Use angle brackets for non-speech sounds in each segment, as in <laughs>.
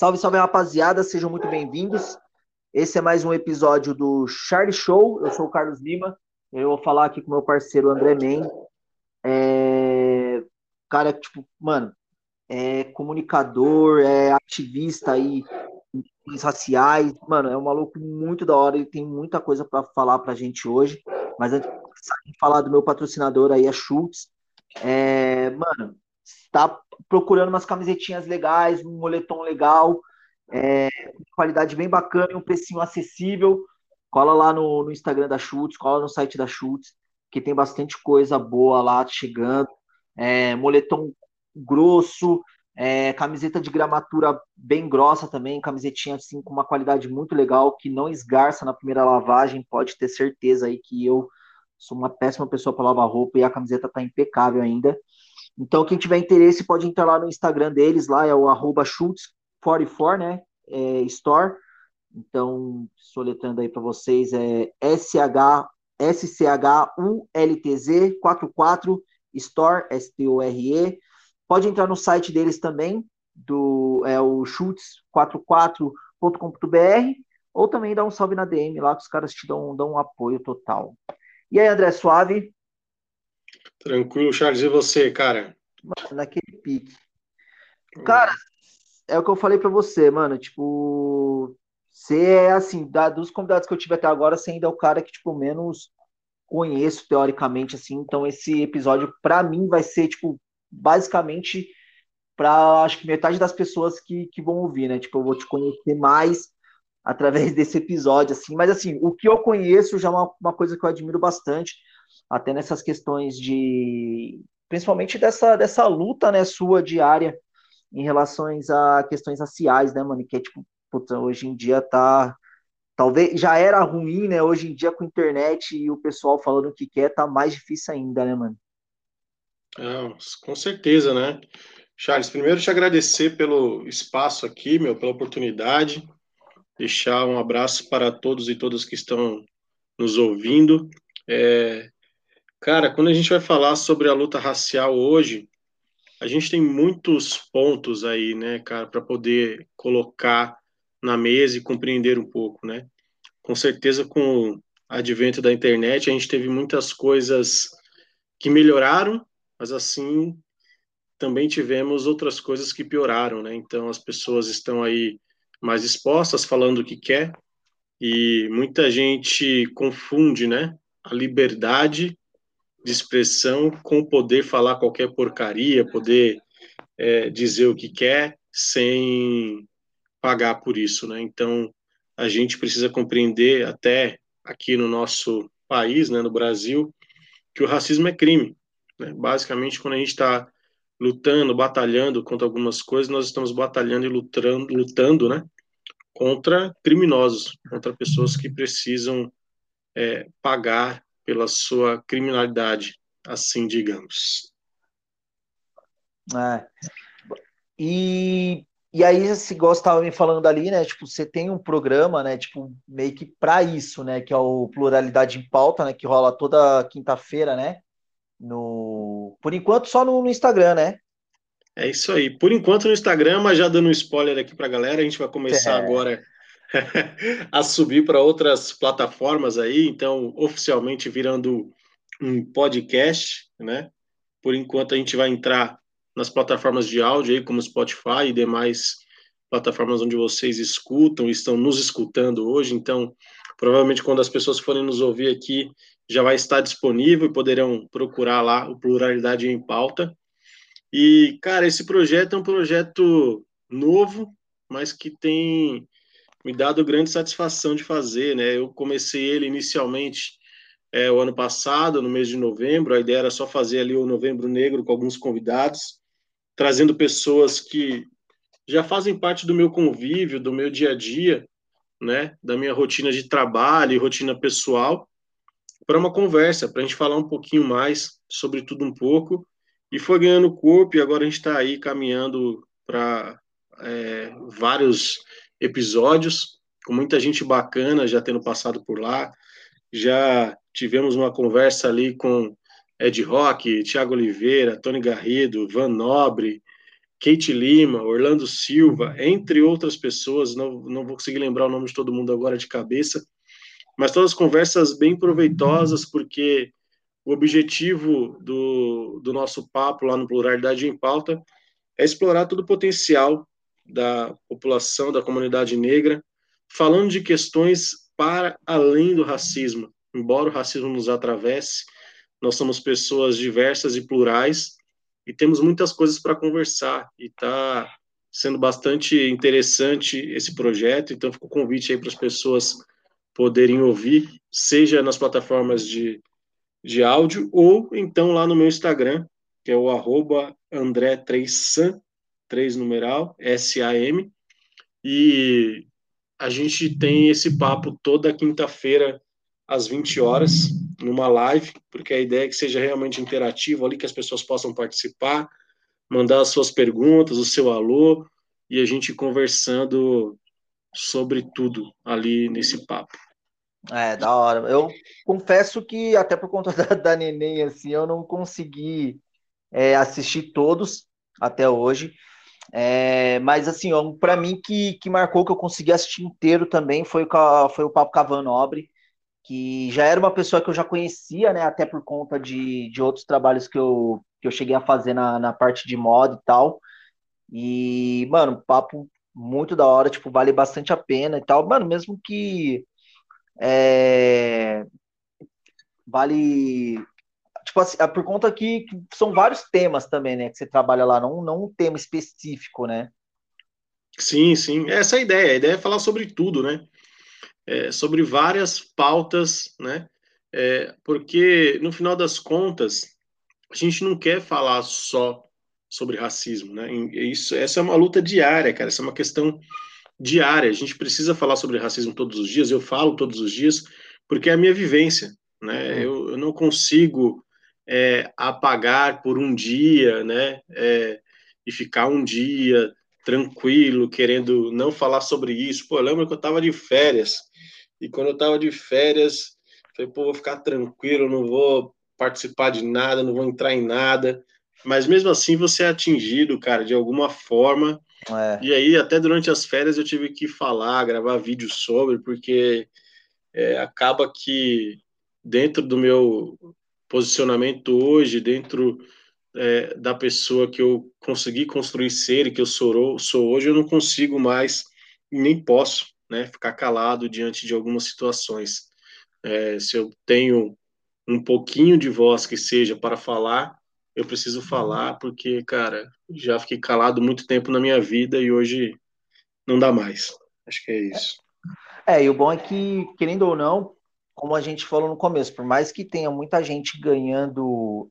Salve, salve, rapaziada, sejam muito bem-vindos. Esse é mais um episódio do Charlie Show. Eu sou o Carlos Lima. Eu vou falar aqui com meu parceiro André Men. É... Cara, tipo, mano, é comunicador, é ativista aí raciais. Mano, é um maluco muito da hora. Ele tem muita coisa para falar pra gente hoje. Mas antes de falar do meu patrocinador aí, a Schultz. É... Mano, tá procurando umas camisetinhas legais, um moletom legal, é, qualidade bem bacana e um precinho acessível. Cola lá no, no Instagram da Schultz, cola no site da Schultz, que tem bastante coisa boa lá chegando. É, moletom grosso, é, camiseta de gramatura bem grossa também, camisetinha assim com uma qualidade muito legal, que não esgarça na primeira lavagem, pode ter certeza aí que eu sou uma péssima pessoa para lavar roupa e a camiseta tá impecável ainda. Então, quem tiver interesse pode entrar lá no Instagram deles, lá é o arroba Schultz44, né? É, store. Então, soletrando aí para vocês, é SH, SCHULTZ 44 Store, S-T-O-R-E. Pode entrar no site deles também, do é o schultz44.com.br, ou também dá um salve na DM lá, que os caras te dão, dão um apoio total. E aí, André Suave? Tranquilo, Charles. E você, cara? Naquele pique. Cara, é o que eu falei para você, mano. Tipo, você é assim, da, dos convidados que eu tive até agora, você ainda é o cara que, tipo, menos conheço teoricamente, assim. Então, esse episódio, para mim, vai ser, tipo, basicamente para acho que metade das pessoas que, que vão ouvir, né? Tipo, eu vou te conhecer mais através <laughs> desse episódio, assim. Mas, assim, o que eu conheço já é uma, uma coisa que eu admiro bastante até nessas questões de principalmente dessa, dessa luta né, sua diária em relações a questões raciais, né, mano? Que é tipo, puta, hoje em dia tá. Talvez já era ruim, né? Hoje em dia com a internet e o pessoal falando o que quer, tá mais difícil ainda, né, mano? É, com certeza, né? Charles, primeiro te agradecer pelo espaço aqui, meu, pela oportunidade. Deixar um abraço para todos e todas que estão nos ouvindo. É, Cara, quando a gente vai falar sobre a luta racial hoje, a gente tem muitos pontos aí, né, cara, para poder colocar na mesa e compreender um pouco, né? Com certeza, com o advento da internet, a gente teve muitas coisas que melhoraram, mas assim também tivemos outras coisas que pioraram, né? Então as pessoas estão aí mais expostas, falando o que quer, e muita gente confunde, né, a liberdade de expressão com poder falar qualquer porcaria, poder é, dizer o que quer sem pagar por isso, né? Então a gente precisa compreender até aqui no nosso país, né, no Brasil, que o racismo é crime. Né? Basicamente, quando a gente está lutando, batalhando contra algumas coisas, nós estamos batalhando e lutando, lutando, né, contra criminosos, contra pessoas que precisam é, pagar pela sua criminalidade, assim digamos. É. E, e aí, se gostava me falando ali, né? Tipo, você tem um programa, né? Tipo, meio que para isso, né? Que é o Pluralidade em Pauta, né? Que rola toda quinta-feira, né? No, por enquanto, só no, no Instagram, né? É isso aí. Por enquanto no Instagram, mas já dando um spoiler aqui para a galera, a gente vai começar é. agora <laughs> a subir para outras plataformas aí, então oficialmente virando um podcast, né? Por enquanto a gente vai entrar nas plataformas de áudio aí, como Spotify e demais plataformas onde vocês escutam, estão nos escutando hoje, então provavelmente quando as pessoas forem nos ouvir aqui já vai estar disponível e poderão procurar lá o Pluralidade em Pauta. E, cara, esse projeto é um projeto novo, mas que tem me dado grande satisfação de fazer, né? Eu comecei ele inicialmente é, o ano passado, no mês de novembro, a ideia era só fazer ali o Novembro Negro com alguns convidados, trazendo pessoas que já fazem parte do meu convívio, do meu dia a dia, né? Da minha rotina de trabalho e rotina pessoal, para uma conversa, para a gente falar um pouquinho mais sobre tudo um pouco. E foi ganhando corpo e agora a gente está aí caminhando para é, vários episódios, com muita gente bacana já tendo passado por lá. Já tivemos uma conversa ali com Ed Rock, Tiago Oliveira, Tony Garrido, Van Nobre, Kate Lima, Orlando Silva, entre outras pessoas, não, não vou conseguir lembrar o nome de todo mundo agora de cabeça, mas todas conversas bem proveitosas, porque o objetivo do, do nosso papo lá no Pluralidade em Pauta é explorar todo o potencial da população, da comunidade negra, falando de questões para além do racismo. Embora o racismo nos atravesse, nós somos pessoas diversas e plurais e temos muitas coisas para conversar e está sendo bastante interessante esse projeto. Então, fica o convite aí para as pessoas poderem ouvir, seja nas plataformas de, de áudio ou então lá no meu Instagram, que é o arroba André3Sam, 3 numeral, S-A-M, e a gente tem esse papo toda quinta-feira às 20 horas, numa live, porque a ideia é que seja realmente interativo ali, que as pessoas possam participar, mandar as suas perguntas, o seu alô, e a gente conversando sobre tudo ali nesse papo. É, da hora. Eu confesso que, até por conta <laughs> da, da neném, assim, eu não consegui é, assistir todos até hoje. É, mas, assim, para mim, que, que marcou que eu consegui assistir inteiro também foi, foi o Papo Cavano Nobre que já era uma pessoa que eu já conhecia, né, até por conta de, de outros trabalhos que eu, que eu cheguei a fazer na, na parte de moda e tal. E, mano, papo muito da hora, tipo, vale bastante a pena e tal. Mano, mesmo que é, vale tipo assim, é por conta que, que, são vários temas também, né, que você trabalha lá, não, não um tema específico, né? Sim, sim, essa é a ideia. A ideia é falar sobre tudo, né? é, sobre várias pautas, né? É, porque no final das contas a gente não quer falar só sobre racismo, né? Isso, essa é uma luta diária, cara. Essa é uma questão diária. A gente precisa falar sobre racismo todos os dias. Eu falo todos os dias porque é a minha vivência, né? Uhum. Eu, eu, não consigo é, apagar por um dia, né? É, e ficar um dia tranquilo, querendo não falar sobre isso. Pô, eu lembro que eu estava de férias e quando eu estava de férias, falei, pô, vou ficar tranquilo, não vou participar de nada, não vou entrar em nada. Mas mesmo assim você é atingido, cara, de alguma forma. É. E aí, até durante as férias, eu tive que falar, gravar vídeo sobre, porque é, acaba que dentro do meu posicionamento hoje, dentro é, da pessoa que eu consegui construir ser e que eu sou, sou hoje, eu não consigo mais, nem posso né, ficar calado diante de algumas situações. É, se eu tenho um pouquinho de voz que seja para falar, eu preciso falar, porque, cara, já fiquei calado muito tempo na minha vida e hoje não dá mais. Acho que é isso. É, e o bom é que, querendo ou não, como a gente falou no começo, por mais que tenha muita gente ganhando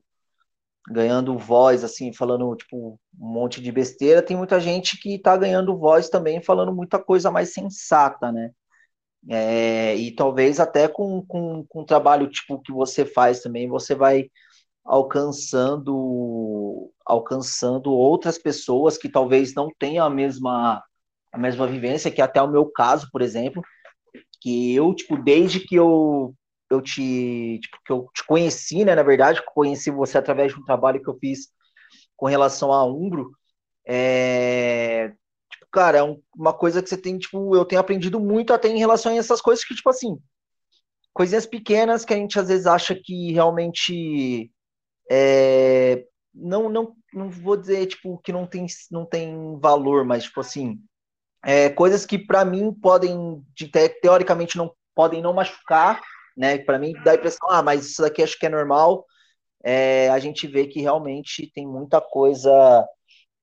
ganhando voz, assim, falando, tipo, um monte de besteira, tem muita gente que tá ganhando voz também, falando muita coisa mais sensata, né? É, e talvez até com, com, com o trabalho, tipo, que você faz também, você vai alcançando alcançando outras pessoas que talvez não tenham a mesma a mesma vivência, que até o meu caso, por exemplo, que eu, tipo, desde que eu eu te, tipo, que eu te conheci, né, na verdade, conheci você através de um trabalho que eu fiz com relação a Umbro, é, tipo, cara, é um, uma coisa que você tem, tipo, eu tenho aprendido muito até em relação a essas coisas que, tipo assim, coisinhas pequenas que a gente às vezes acha que realmente é, não, não, não vou dizer, tipo, que não tem, não tem valor, mas, tipo assim, é, coisas que para mim podem, de, teoricamente, não podem não machucar, né? Para mim dá a impressão, ah, mas isso daqui acho que é normal. É, a gente vê que realmente tem muita coisa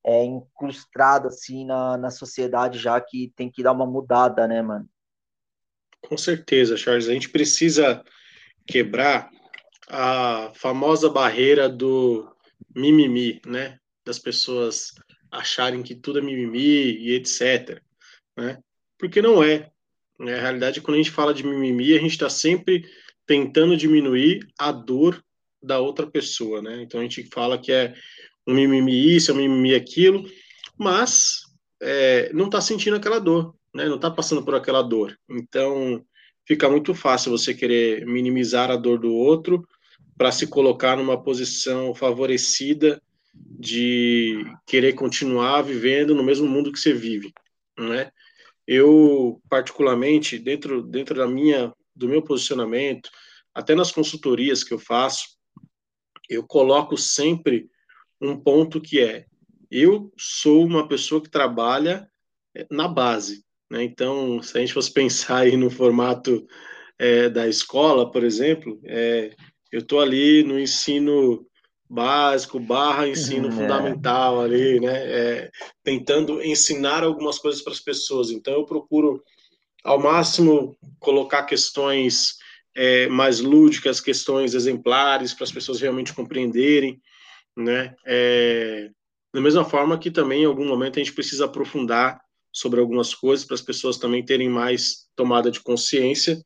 é, incrustada assim na, na sociedade já que tem que dar uma mudada, né, mano? Com certeza, Charles. A gente precisa quebrar a famosa barreira do mimimi, né? Das pessoas acharem que tudo é mimimi e etc. Né? Porque não é. Né? A realidade é quando a gente fala de mimimi, a gente está sempre tentando diminuir a dor da outra pessoa, né? Então a gente fala que é um mimimi isso, é um mimimi aquilo, mas é, não está sentindo aquela dor, né? Não está passando por aquela dor. Então fica muito fácil você querer minimizar a dor do outro para se colocar numa posição favorecida de querer continuar vivendo no mesmo mundo que você vive, né? Eu particularmente dentro dentro da minha do meu posicionamento, até nas consultorias que eu faço, eu coloco sempre um ponto que é eu sou uma pessoa que trabalha eh, na base, né? Então, se a gente fosse <laughs> pensar aí no formato é, da escola, por exemplo, é, eu estou ali no ensino básico barra ensino é. fundamental ali, né? É, tentando ensinar algumas coisas para as pessoas. Então eu procuro ao máximo colocar questões é, mais lúdicas, questões exemplares para as pessoas realmente compreenderem, né? É, da mesma forma que também em algum momento a gente precisa aprofundar sobre algumas coisas para as pessoas também terem mais tomada de consciência.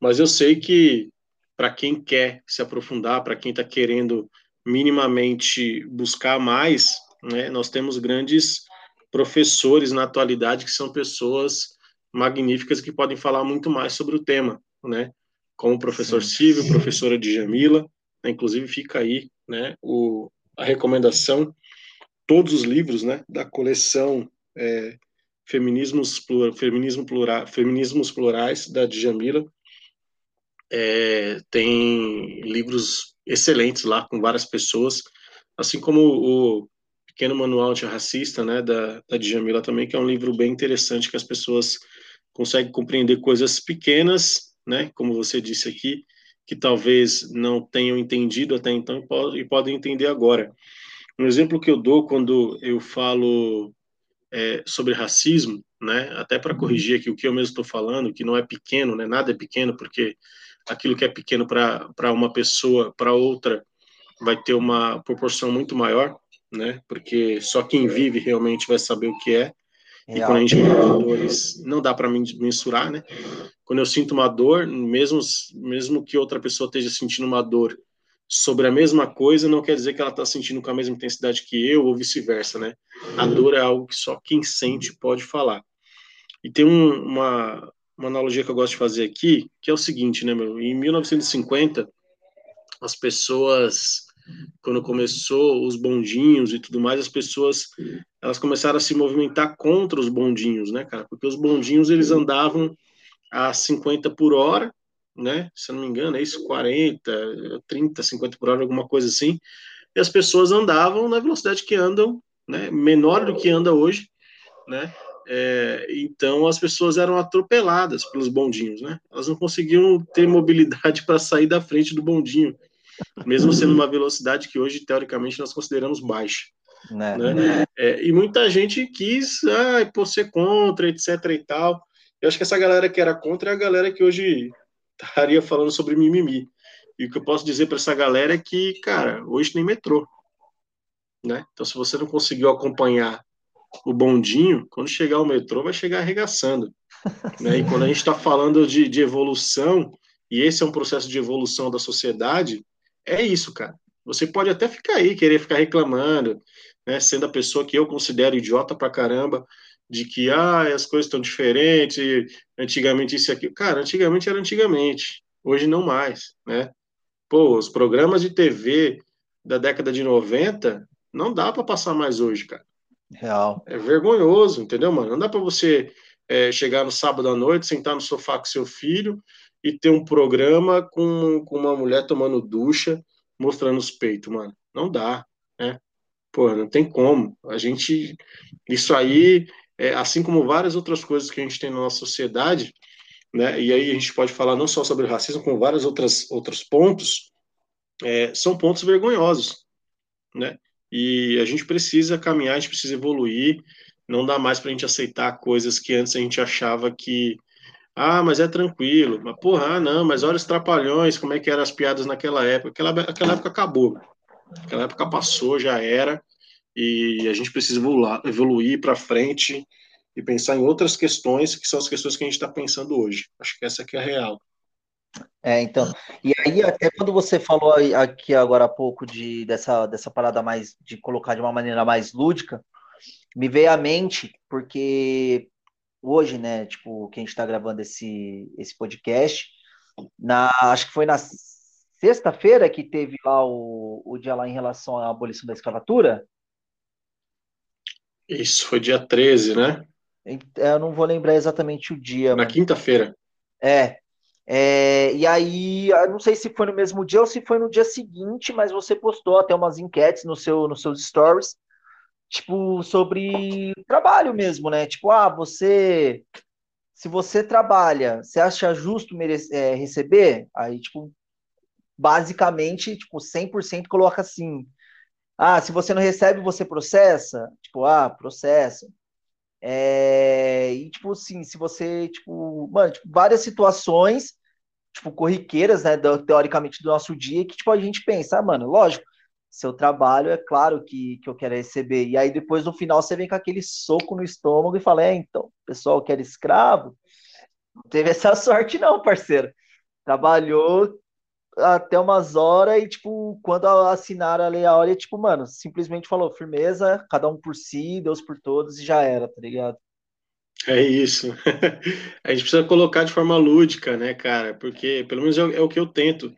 Mas eu sei que para quem quer se aprofundar, para quem está querendo minimamente buscar mais, né, nós temos grandes professores na atualidade que são pessoas magníficas que podem falar muito mais sobre o tema, né? Como o professor Silvio, professora Djamila, né, inclusive fica aí, né, o, a recomendação, todos os livros, né, da coleção é, Feminismos, Plural, Feminismo Plural, Feminismos Plurais, da Djamila, é, tem livros excelentes lá com várias pessoas, assim como o Pequeno Manual Antirracista, né, da, da Djamila também, que é um livro bem interessante que as pessoas conseguem compreender coisas pequenas, né, como você disse aqui, que talvez não tenham entendido até então e, pod e podem entender agora. Um exemplo que eu dou quando eu falo é, sobre racismo, né, até para corrigir aqui o que eu mesmo estou falando, que não é pequeno, né, nada é pequeno, porque aquilo que é pequeno para uma pessoa, para outra, vai ter uma proporção muito maior, né? Porque só quem vive realmente vai saber o que é. E quando a gente tem dores, não dá para mensurar, né? Quando eu sinto uma dor, mesmo, mesmo que outra pessoa esteja sentindo uma dor sobre a mesma coisa, não quer dizer que ela está sentindo com a mesma intensidade que eu, ou vice-versa, né? A dor é algo que só quem sente pode falar. E tem um, uma, uma analogia que eu gosto de fazer aqui, que é o seguinte, né, meu? Em 1950, as pessoas, quando começou os bondinhos e tudo mais, as pessoas, elas começaram a se movimentar contra os bondinhos, né, cara? Porque os bondinhos, eles andavam a 50 por hora, né? Se eu não me engano, é isso, 40, 30, 50 por hora, alguma coisa assim. E as pessoas andavam na velocidade que andam, né? Menor do que anda hoje, né? É, então as pessoas eram atropeladas pelos bondinhos, né? Elas não conseguiam ter mobilidade <laughs> para sair da frente do bondinho, mesmo sendo uma velocidade que hoje teoricamente nós consideramos baixa. Né? né? É, e muita gente quis, ah, por ser contra, etc e tal. Eu acho que essa galera que era contra é a galera que hoje estaria falando sobre mimimi. E o que eu posso dizer para essa galera é que, cara, hoje tem metrô. Né? Então, se você não conseguiu acompanhar o bondinho, quando chegar o metrô, vai chegar arregaçando. né? E quando a gente está falando de, de evolução, e esse é um processo de evolução da sociedade, é isso, cara. Você pode até ficar aí, querer ficar reclamando, né, sendo a pessoa que eu considero idiota pra caramba, de que ah, as coisas estão diferentes, antigamente isso e aquilo. Cara, antigamente era antigamente, hoje não mais, né? Pô, os programas de TV da década de 90 não dá para passar mais hoje, cara. Real. É vergonhoso, entendeu, mano? Não dá para você é, chegar no sábado à noite, sentar no sofá com seu filho e ter um programa com, com uma mulher tomando ducha, mostrando os peitos, mano. Não dá, né? Pô, não tem como. A gente. Isso aí, é, assim como várias outras coisas que a gente tem na nossa sociedade, né? E aí a gente pode falar não só sobre racismo, como vários outras, outros pontos, é, são pontos vergonhosos, né? E a gente precisa caminhar, a gente precisa evoluir. Não dá mais para a gente aceitar coisas que antes a gente achava que, ah, mas é tranquilo. Mas, porra, ah, não, mas olha os trapalhões, como é que eram as piadas naquela época. Aquela, aquela época acabou. Aquela época passou, já era. E a gente precisa evoluir, evoluir para frente e pensar em outras questões que são as questões que a gente está pensando hoje. Acho que essa aqui é a real. É, então, e aí até quando você falou aqui agora há pouco de dessa, dessa parada mais de colocar de uma maneira mais lúdica, me veio à mente porque hoje, né, tipo, que a gente está gravando esse esse podcast, na acho que foi na sexta-feira que teve lá o, o dia lá em relação à abolição da escravatura? Isso, foi dia 13, né? Eu não vou lembrar exatamente o dia. Na quinta-feira. É, é, e aí, não sei se foi no mesmo dia ou se foi no dia seguinte, mas você postou até umas enquetes no seu, nos seus stories, tipo, sobre trabalho mesmo, né? Tipo, ah, você. Se você trabalha, você acha justo merece, é, receber? Aí, tipo, basicamente, tipo, 100% coloca assim. Ah, se você não recebe, você processa? Tipo, ah, processa. É, e, tipo, assim, se você, tipo, mano, tipo, várias situações, tipo, corriqueiras, né, do, teoricamente do nosso dia, que, tipo, a gente pensa, ah, mano, lógico, seu trabalho é claro que, que eu quero receber. E aí, depois, no final, você vem com aquele soco no estômago e fala, é, então, o pessoal quer escravo? Não teve essa <laughs> sorte, não, parceiro. Trabalhou até umas horas e, tipo, quando assinaram a Lei Áurea, tipo, mano, simplesmente falou, firmeza, cada um por si, Deus por todos e já era, tá ligado? É isso. <laughs> A gente precisa colocar de forma lúdica, né, cara? Porque, pelo menos, é, o é que eu tento.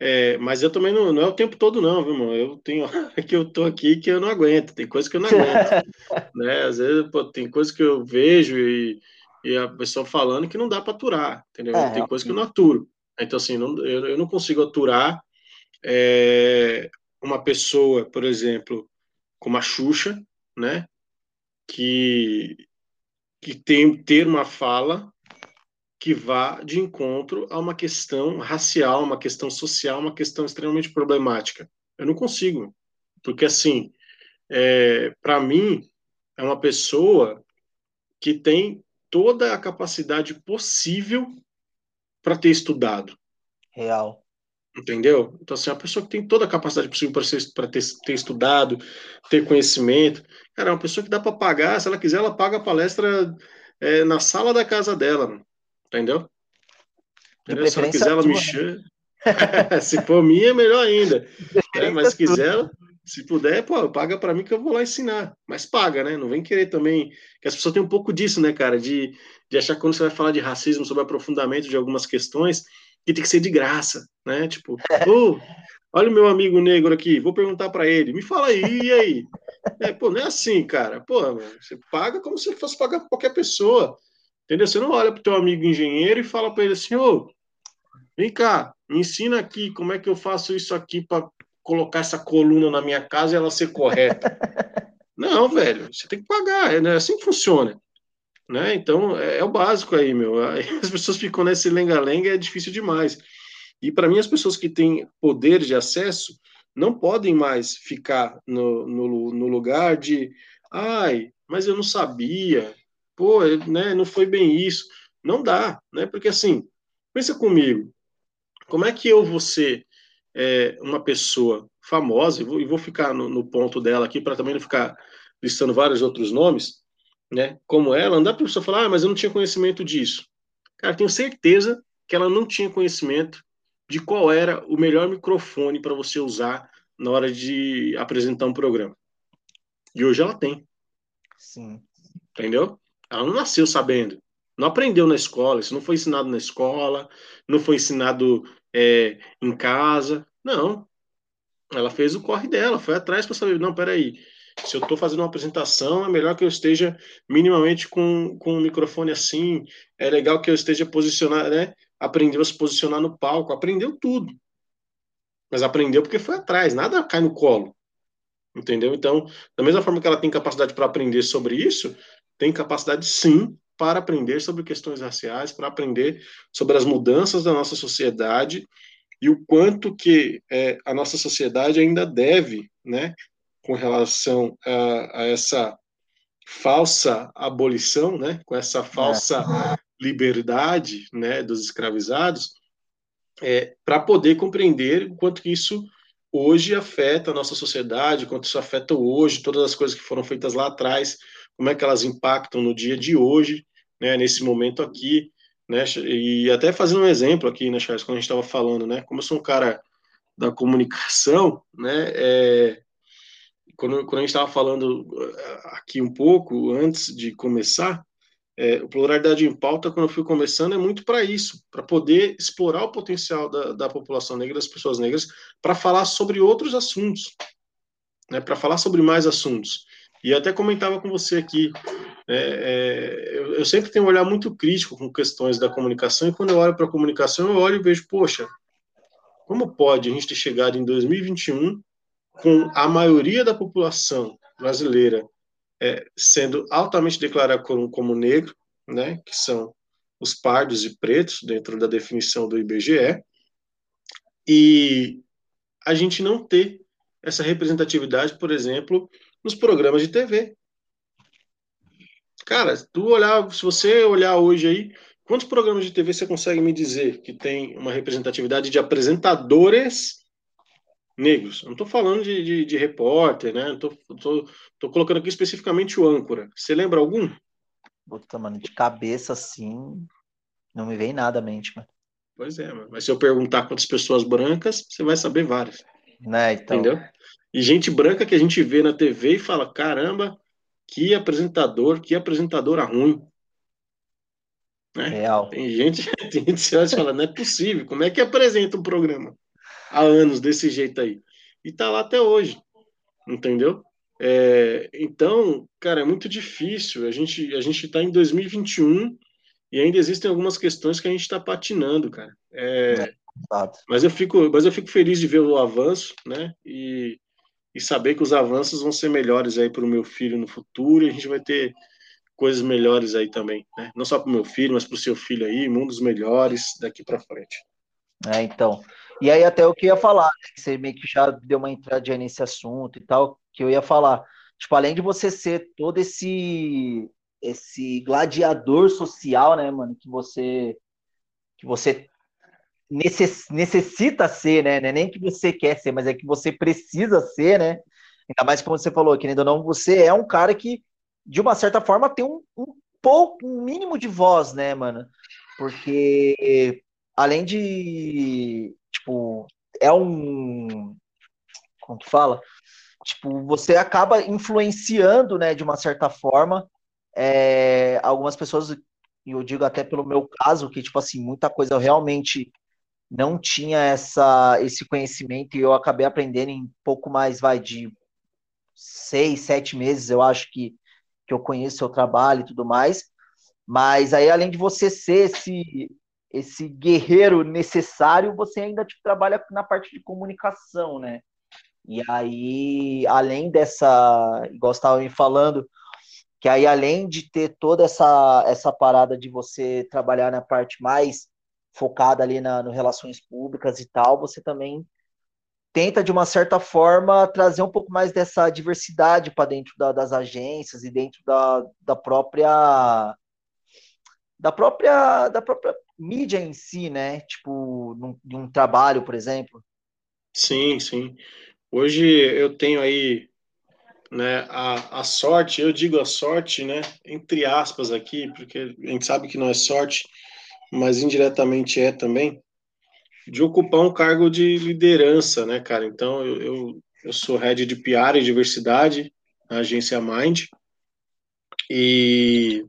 É, mas eu também não, não é o tempo todo, não, viu, irmão? Eu tenho <laughs> hora que eu tô aqui que eu não aguento, tem coisa que eu não aguento. <laughs> né? Às vezes, pô, tem coisa que eu vejo e, e a pessoa falando que não dá para aturar, entendeu? É, tem coisa que eu não aturo. Então, assim, não, eu, eu, não consigo aturar é, uma pessoa, por exemplo, como a Xuxa, né? Que, que tem ter uma fala que vá de encontro a uma questão racial, uma questão social, uma questão extremamente problemática. Eu não consigo, porque assim, é, para mim é uma pessoa que tem toda a capacidade possível para ter estudado. Real. Entendeu? Então, assim, a pessoa que tem toda a capacidade possível para ter, ter estudado, ter conhecimento, cara, é uma pessoa que dá para pagar, se ela quiser, ela paga a palestra é, na sala da casa dela, entendeu? entendeu? Se ela quiser, ela me chama. <laughs> se for minha, é melhor ainda. É, mas se quiser, se puder, pô, paga para mim que eu vou lá ensinar. Mas paga, né? Não vem querer também. Que as pessoas têm um pouco disso, né, cara? De, de achar que quando você vai falar de racismo, sobre aprofundamento de algumas questões, que tem que ser de graça, né? Tipo, <laughs> oh, olha o meu amigo negro aqui, vou perguntar para ele, me fala aí, e aí? <laughs> É, pô, não é assim, cara. Pô, você paga como se fosse pagar pra qualquer pessoa, entendeu? Você não olha pro teu amigo engenheiro e fala para ele assim, ô, oh, vem cá, me ensina aqui como é que eu faço isso aqui para colocar essa coluna na minha casa e ela ser correta. <laughs> Não, velho, você tem que pagar, é né? assim que funciona. Né? Então, é, é, o básico aí, meu. <laughs> As pessoas ficam nesse lenga-lenga, é difícil demais. E para mim, as pessoas que têm poder de acesso não podem mais ficar no, no, no lugar de, ai, mas eu não sabia, pô, né, não foi bem isso. Não dá, né? Porque assim, pensa comigo, como é que eu vou ser é, uma pessoa famosa, e vou, vou ficar no, no ponto dela aqui para também não ficar listando vários outros nomes, né, como ela, não dá para a pessoa falar, ah, mas eu não tinha conhecimento disso. Cara, tenho certeza que ela não tinha conhecimento de qual era o melhor microfone para você usar na hora de apresentar um programa. E hoje ela tem. Sim. Entendeu? Ela não nasceu sabendo. Não aprendeu na escola. Isso não foi ensinado na escola. Não foi ensinado é, em casa. Não. Ela fez o corre dela. Foi atrás para saber. Não, peraí se eu estou fazendo uma apresentação, é melhor que eu esteja minimamente com, com um microfone assim, é legal que eu esteja posicionado, né? Aprendeu a se posicionar no palco, aprendeu tudo. Mas aprendeu porque foi atrás, nada cai no colo. Entendeu? Então, da mesma forma que ela tem capacidade para aprender sobre isso, tem capacidade sim para aprender sobre questões raciais, para aprender sobre as mudanças da nossa sociedade e o quanto que é, a nossa sociedade ainda deve, né, com relação a, a essa falsa abolição, né, com essa falsa é. liberdade, né, dos escravizados, é, para poder compreender o quanto que isso hoje afeta a nossa sociedade, quanto isso afeta hoje, todas as coisas que foram feitas lá atrás, como é que elas impactam no dia de hoje, né, nesse momento aqui, né, e até fazendo um exemplo aqui, né, Charles, quando a gente estava falando, né, como eu sou um cara da comunicação, né, é, quando, quando a gente estava falando eh, aqui um pouco antes de começar, é, o Pluralidade em Pauta, quando eu fui começando, é muito para isso, para poder explorar o potencial da, da população negra, das pessoas negras, para falar sobre outros assuntos, né, para falar sobre mais assuntos. E até comentava com você aqui, é, é, eu, eu, sempre tenho um olhar muito crítico com questões da comunicação, e quando eu olho para a comunicação, eu olho e vejo, poxa, como pode a gente ter chegado em 2021 com a maioria da população brasileira é, sendo altamente declarada como, como negro, né, que são os pardos e pretos, dentro da definição do IBGE, e a gente não ter essa representatividade, por exemplo, nos programas de TV. Cara, tu olhar, se você olhar hoje aí, quantos programas de TV você consegue me dizer que tem uma representatividade de apresentadores negros? Eu não estou falando de, de, de, repórter, né? Estou colocando aqui especificamente o âncora. Você lembra algum? Puta, mano, de cabeça assim, não me vem nada à mente, mano. Pois é, mano. mas se eu perguntar quantas pessoas brancas, você vai saber várias. Né, então. Entendeu? E gente branca que a gente vê na TV e fala: caramba, que apresentador, que apresentadora ruim. Né? Real. Tem gente, <laughs> tem gente que fala: não é possível, como é que apresenta um programa há anos desse jeito aí? E tá lá até hoje, entendeu? É, então, cara, é muito difícil. A gente a gente está em 2021 e ainda existem algumas questões que a gente está patinando, cara. É, é, mas eu fico mas eu fico feliz de ver o avanço, né? E e saber que os avanços vão ser melhores aí para o meu filho no futuro e a gente vai ter coisas melhores aí também, né? Não só para o meu filho, mas para o seu filho aí, mundos melhores daqui para frente. É, então. E aí até o que eu ia falar, né? que você meio que já deu uma entradinha nesse assunto e tal, que eu ia falar, tipo, além de você ser todo esse esse gladiador social, né, mano, que você que você necess, necessita ser, né? Não é nem que você quer ser, mas é que você precisa ser, né? Ainda mais como você falou, querendo ou não, você é um cara que, de uma certa forma, tem um, um pouco, um mínimo de voz, né, mano? Porque além de, tipo, é um. Como que fala? Tipo, você acaba influenciando, né, de uma certa forma, é, algumas pessoas, e eu digo até pelo meu caso, que, tipo assim, muita coisa eu realmente não tinha essa, esse conhecimento e eu acabei aprendendo em pouco mais, vai, de seis, sete meses, eu acho que, que eu conheço seu trabalho e tudo mais. Mas aí, além de você ser esse, esse guerreiro necessário, você ainda tipo, trabalha na parte de comunicação, né? E aí, além dessa, igual estava me falando, que aí além de ter toda essa, essa parada de você trabalhar na parte mais focada ali na no relações públicas e tal, você também tenta de uma certa forma trazer um pouco mais dessa diversidade para dentro da, das agências e dentro da, da própria da própria da própria mídia em si, né? Tipo, num, de um trabalho, por exemplo. Sim, sim. Hoje eu tenho aí né, a, a sorte, eu digo a sorte, né, entre aspas aqui, porque a gente sabe que não é sorte, mas indiretamente é também, de ocupar um cargo de liderança, né, cara? Então, eu, eu, eu sou head de PR e diversidade na agência Mind, e,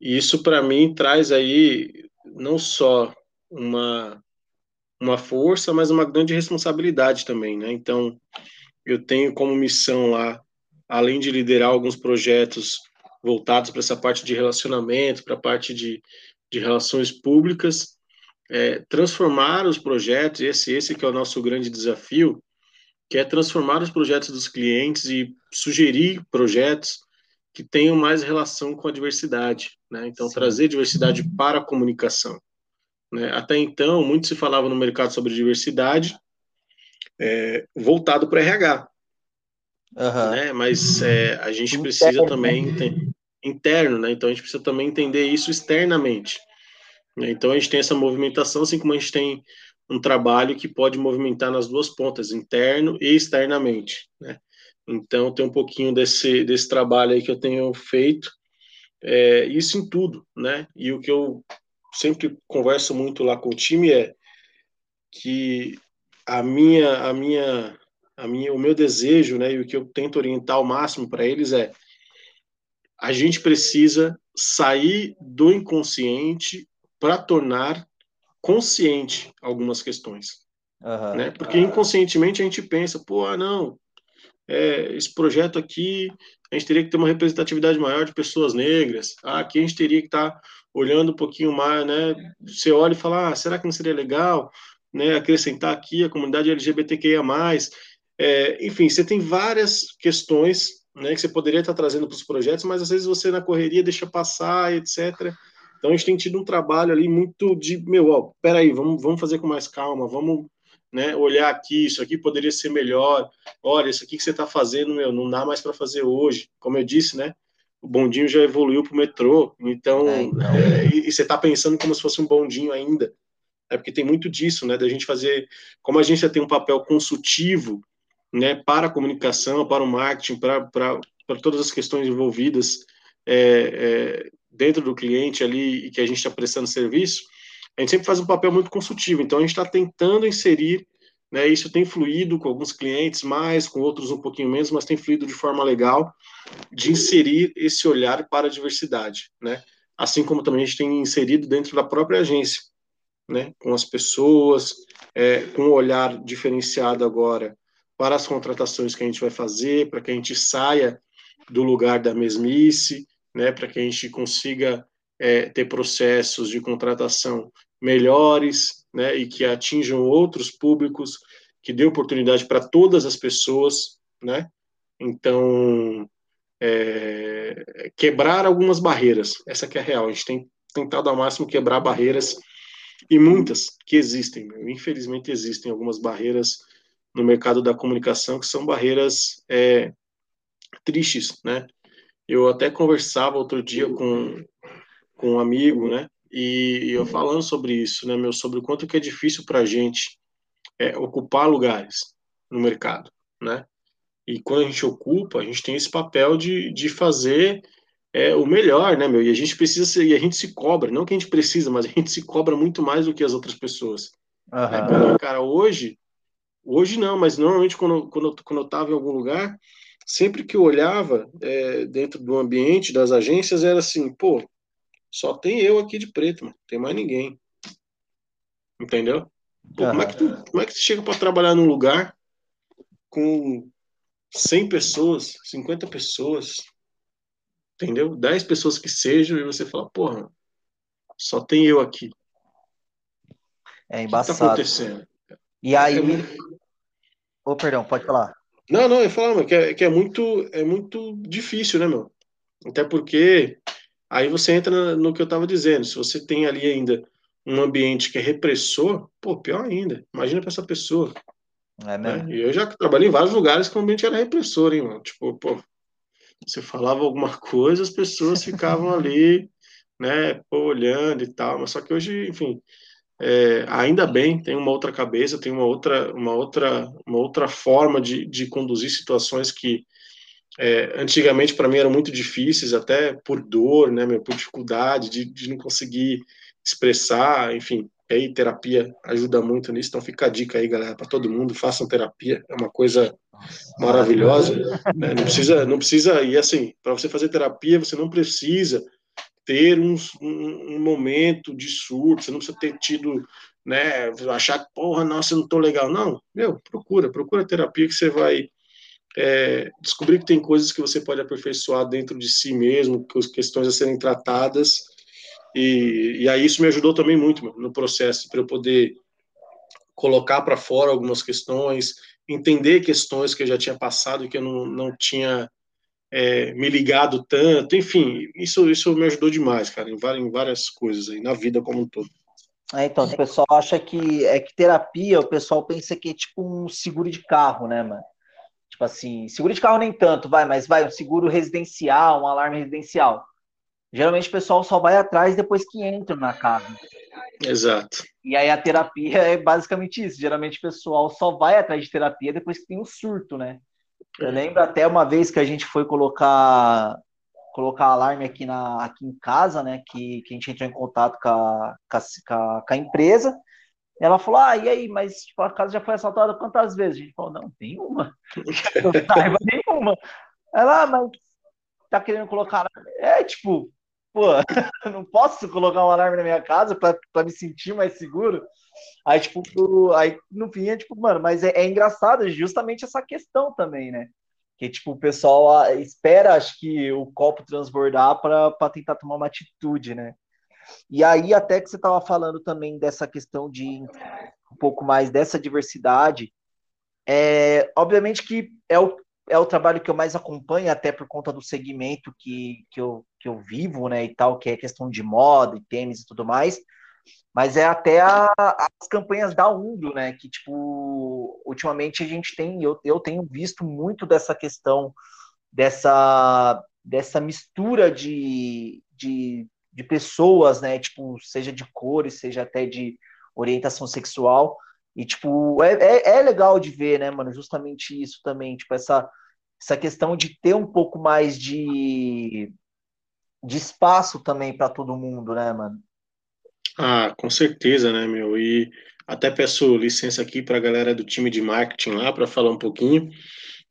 e isso para mim traz aí não só uma, uma força, mas uma grande responsabilidade também, né? Então, eu tenho como missão lá, além de liderar alguns projetos voltados para essa parte de relacionamento, para a parte de de relações públicas, é, transformar os projetos, esse, esse que é o nosso grande desafio, que é transformar os projetos dos clientes e sugerir projetos que tenham mais relação com a diversidade, né? Então, Sim. trazer diversidade para a comunicação. Né? Até então, muito se falava no mercado sobre diversidade é, voltado para RH, uhum. né? Mas é, a gente precisa também interno, né? Então a gente precisa também entender isso externamente. Né? Então a gente tem essa movimentação, assim como a gente tem um trabalho que pode movimentar nas duas pontas, interno e externamente, né? Então tem um pouquinho desse, desse trabalho aí que eu tenho feito, é, isso em tudo, né? E o que eu sempre converso muito lá com o time é que a minha, a minha, a minha, o meu desejo, né? E o que eu tento orientar ao máximo para eles é a gente precisa sair do inconsciente para tornar consciente algumas questões. Uhum. Né? Porque inconscientemente a gente pensa, pô, ah, não, é, esse projeto aqui, a gente teria que ter uma representatividade maior de pessoas negras, ah, aqui a gente teria que estar tá olhando um pouquinho mais, né? Você olha e fala, ah, será que não seria legal né, acrescentar aqui a comunidade LGBTQIA+, é, enfim, você tem várias questões né, que você poderia estar trazendo para os projetos, mas às vezes você na correria deixa passar, etc., então a gente tem tido um trabalho ali muito de, meu, ó, peraí, vamos, vamos fazer com mais calma, vamos né, olhar aqui, isso aqui poderia ser melhor, olha, isso aqui que você está fazendo, meu, não dá mais para fazer hoje. Como eu disse, né, o bondinho já evoluiu para o metrô, então, é, então. É, e, e, você está pensando como se fosse um bondinho ainda, é porque tem muito disso, né, da gente fazer, como a já tem um papel consultivo, né, para a comunicação, para o marketing, para, para, para todas as questões envolvidas, é, é, dentro do cliente ali e que a gente está prestando serviço, a gente sempre faz um papel muito consultivo. Então, a gente está tentando inserir, né, isso tem fluído com alguns clientes mais, com outros um pouquinho menos, mas tem fluído de forma legal, de inserir esse olhar para a diversidade, né? Assim como também a gente tem inserido dentro da própria agência, né, com as pessoas, é, com um olhar diferenciado agora para as contratações que a gente vai fazer, para que a gente saia do lugar da mesmice, né, para que a gente consiga é, ter processos de contratação melhores, né, e que atinjam outros públicos, que dê oportunidade para todas as pessoas, né? Então, é, quebrar algumas barreiras, essa que é a real. A gente tem tentado ao máximo quebrar barreiras e muitas que existem. Infelizmente existem algumas barreiras no mercado da comunicação que são barreiras é, tristes, né? Eu até conversava outro dia com, com um amigo, né? E, eu falando sobre isso, né, meu, sobre o quanto que é difícil para a gente é, ocupar lugares no mercado, né? E quando a gente ocupa, a gente tem esse papel de, de fazer é, o melhor, né, meu? E a gente precisa ser, e a gente se cobra, não que a gente precisa, mas a gente se cobra muito mais do que as outras pessoas. Uhum. É, cara, hoje, hoje não, mas normalmente quando, quando, quando eu estava em algum lugar, sempre que eu olhava é, dentro do ambiente das agências, era assim, pô, só tem eu aqui de preto, mano, tem mais ninguém. Entendeu? Pô, como, é que tu, como é que tu chega para trabalhar num lugar com 100 pessoas, 50 pessoas, entendeu? 10 pessoas que sejam, e você fala, porra, só tem eu aqui. É embaçado. O que tá acontecendo? E aí. É... Oh, perdão, pode falar. Não, não, eu falo, que, é, que é, muito, é muito difícil, né, meu? Até porque aí você entra no que eu estava dizendo. Se você tem ali ainda um ambiente que é repressor, pô, pior ainda. Imagina para essa pessoa. É mesmo. Né? Eu já trabalhei em vários lugares que o ambiente era repressor, hein, mano? Tipo, pô, você falava alguma coisa, as pessoas ficavam ali, né, pô, olhando e tal. Mas só que hoje, enfim, é, ainda bem, tem uma outra cabeça, tem uma outra, uma outra, uma outra forma de, de conduzir situações que é, antigamente para mim eram muito difíceis, até por dor, né, por dificuldade de, de não conseguir expressar, enfim. Aí terapia ajuda muito nisso, então fica a dica aí, galera, para todo mundo, façam terapia, é uma coisa maravilhosa. Né? Não precisa, não precisa e assim, para você fazer terapia, você não precisa ter um, um, um, momento de surto, você não precisa ter tido, né, achar que, porra, nossa, eu não tô legal. Não, meu, procura, procura terapia que você vai é, descobrir que tem coisas que você pode aperfeiçoar dentro de si mesmo, que as questões a serem tratadas, e, e aí isso me ajudou também muito no processo, para eu poder colocar para fora algumas questões, entender questões que eu já tinha passado e que eu não, não tinha é, me ligado tanto, enfim, isso, isso me ajudou demais, cara, em várias, em várias coisas aí, na vida como um todo. É, então, o pessoal acha que é que terapia, o pessoal pensa que é tipo um seguro de carro, né, mano? Tipo assim, seguro de carro nem tanto, vai, mas vai, um seguro residencial, um alarme residencial. Geralmente o pessoal só vai atrás depois que entra na casa. Exato. E aí a terapia é basicamente isso. Geralmente o pessoal só vai atrás de terapia depois que tem um surto, né? Eu lembro até uma vez que a gente foi colocar colocar alarme aqui, na, aqui em casa, né? Que, que a gente entrou em contato com a, com a, com a empresa. Ela falou: Ah, e aí, mas tipo, a casa já foi assaltada quantas vezes? A gente falou: Não, nenhuma. <laughs> Não saiba nenhuma. Ela, ah, mas tá querendo colocar. É, tipo, pô, <laughs> não posso colocar um alarme na minha casa para me sentir mais seguro. Aí, tipo, aí no fim é tipo, mano, mas é, é engraçado justamente essa questão também, né? Que, tipo, o pessoal ah, espera, acho que, o copo transbordar para tentar tomar uma atitude, né? E aí, até que você estava falando também dessa questão de um pouco mais dessa diversidade, é, obviamente que é o, é o trabalho que eu mais acompanho, até por conta do segmento que, que, eu, que eu vivo, né, e tal, que é questão de moda e tênis e tudo mais, mas é até a, as campanhas da Undo, né, que, tipo, ultimamente a gente tem, eu, eu tenho visto muito dessa questão, dessa, dessa mistura de, de, de pessoas, né, tipo, seja de cores, seja até de orientação sexual, e, tipo, é, é, é, legal de ver, né, mano? Justamente isso também, tipo, essa, essa questão de ter um pouco mais de, de espaço também para todo mundo, né, mano? Ah, com certeza, né, meu? E até peço licença aqui para a galera do time de marketing lá para falar um pouquinho.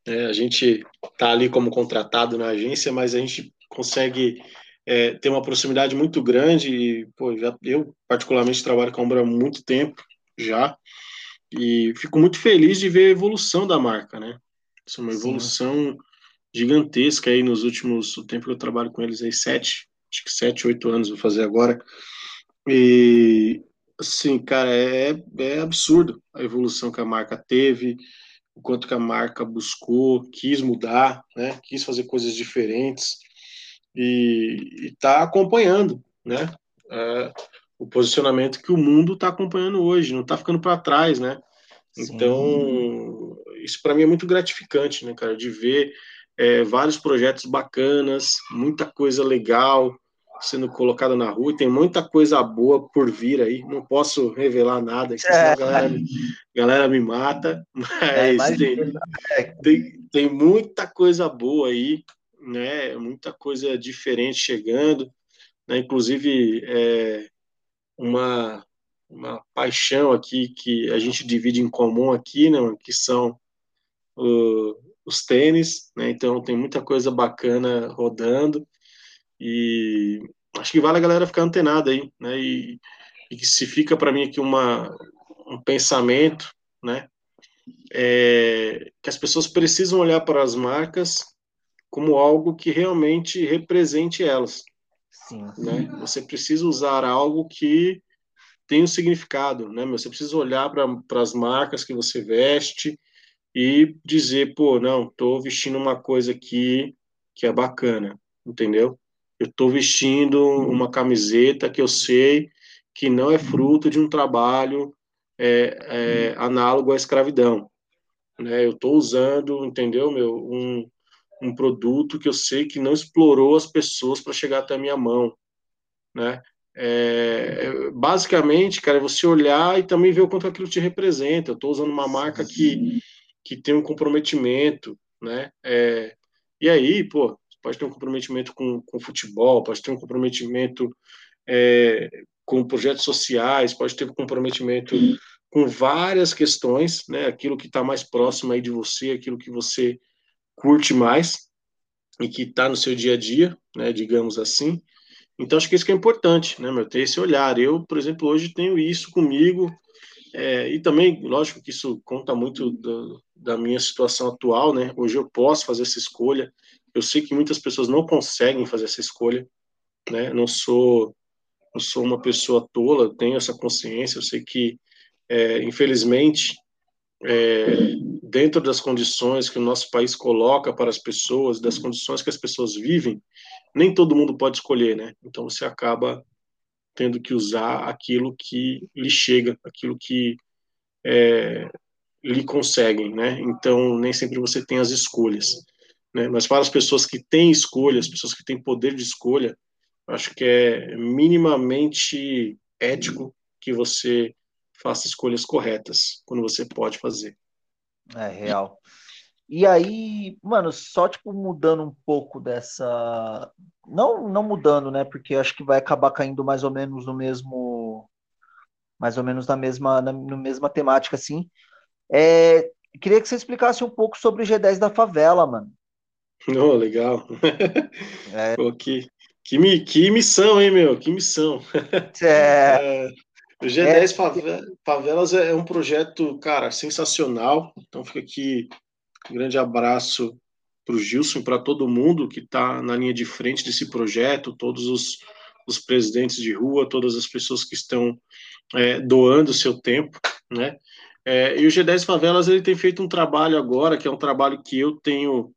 É, a gente tá ali como contratado na agência, mas a gente consegue é, ter uma proximidade muito grande. E, pô, já, eu, particularmente, trabalho com a Umbra há muito tempo já. E fico muito feliz de ver a evolução da marca, né? Isso é uma evolução Sim. gigantesca aí nos últimos, o tempo que eu trabalho com eles aí, sete, acho que sete, oito anos vou fazer agora. E, assim, cara, é, é absurdo a evolução que a marca teve, o quanto que a marca buscou, quis mudar, né? Quis fazer coisas diferentes e está acompanhando, né? É, o posicionamento que o mundo está acompanhando hoje, não está ficando para trás, né? Sim. Então, isso para mim é muito gratificante, né, cara, de ver é, vários projetos bacanas, muita coisa legal sendo colocada na rua, e tem muita coisa boa por vir aí. Não posso revelar nada, porque senão a galera, me, a galera me mata, é, mas é, tem, tem, tem muita coisa boa aí, né? Muita coisa diferente chegando, né? Inclusive, é, uma, uma paixão aqui que a gente divide em comum aqui, né, que são uh, os tênis, né, então tem muita coisa bacana rodando e acho que vale a galera ficar antenada aí, né, e, e se fica para mim aqui uma, um pensamento, né, é, que as pessoas precisam olhar para as marcas como algo que realmente represente elas. Sim. Né? Você precisa usar algo que tem um significado, né? Você precisa olhar para as marcas que você veste e dizer, pô, não, estou vestindo uma coisa aqui que é bacana, entendeu? Eu estou vestindo uma camiseta que eu sei que não é fruto de um trabalho é, é, análogo à escravidão. Né? Eu estou usando, entendeu, meu, um, um produto que eu sei que não explorou as pessoas para chegar até a minha mão, né? É, basicamente, cara, é você olhar e também ver o quanto aquilo te representa. Eu estou usando uma marca que, que tem um comprometimento, né? É, e aí, pô, pode ter um comprometimento com, com futebol, pode ter um comprometimento é, com projetos sociais, pode ter um comprometimento com várias questões, né? Aquilo que está mais próximo aí de você, aquilo que você curte mais e que está no seu dia a dia, né, digamos assim. Então acho que isso que é importante, né, meu, ter esse olhar. Eu, por exemplo, hoje tenho isso comigo é, e também, lógico que isso conta muito do, da minha situação atual, né? Hoje eu posso fazer essa escolha. Eu sei que muitas pessoas não conseguem fazer essa escolha, né? Não sou, não sou uma pessoa tola, tenho essa consciência. Eu sei que, é, infelizmente, é, dentro das condições que o nosso país coloca para as pessoas, das condições que as pessoas vivem, nem todo mundo pode escolher, né? Então você acaba tendo que usar aquilo que lhe chega, aquilo que é, lhe conseguem, né? Então nem sempre você tem as escolhas, né? Mas para as pessoas que têm escolha, as pessoas que têm poder de escolha, acho que é minimamente ético que você faça escolhas corretas quando você pode fazer. É real. E aí, mano, só tipo mudando um pouco dessa. Não, não mudando, né? Porque acho que vai acabar caindo mais ou menos no mesmo. Mais ou menos na mesma, na, na mesma temática, assim. É, queria que você explicasse um pouco sobre o G10 da favela, mano. Oh, legal. <laughs> É. Pô, que, Que, que missão, hein, meu? Que missão. É. <laughs> o G10 é. Favelas é um projeto, cara, sensacional. Então fica aqui um grande abraço para o Gilson, para todo mundo que está na linha de frente desse projeto, todos os, os presidentes de rua, todas as pessoas que estão é, doando seu tempo, né? É, e o G10 Favelas ele tem feito um trabalho agora, que é um trabalho que eu tenho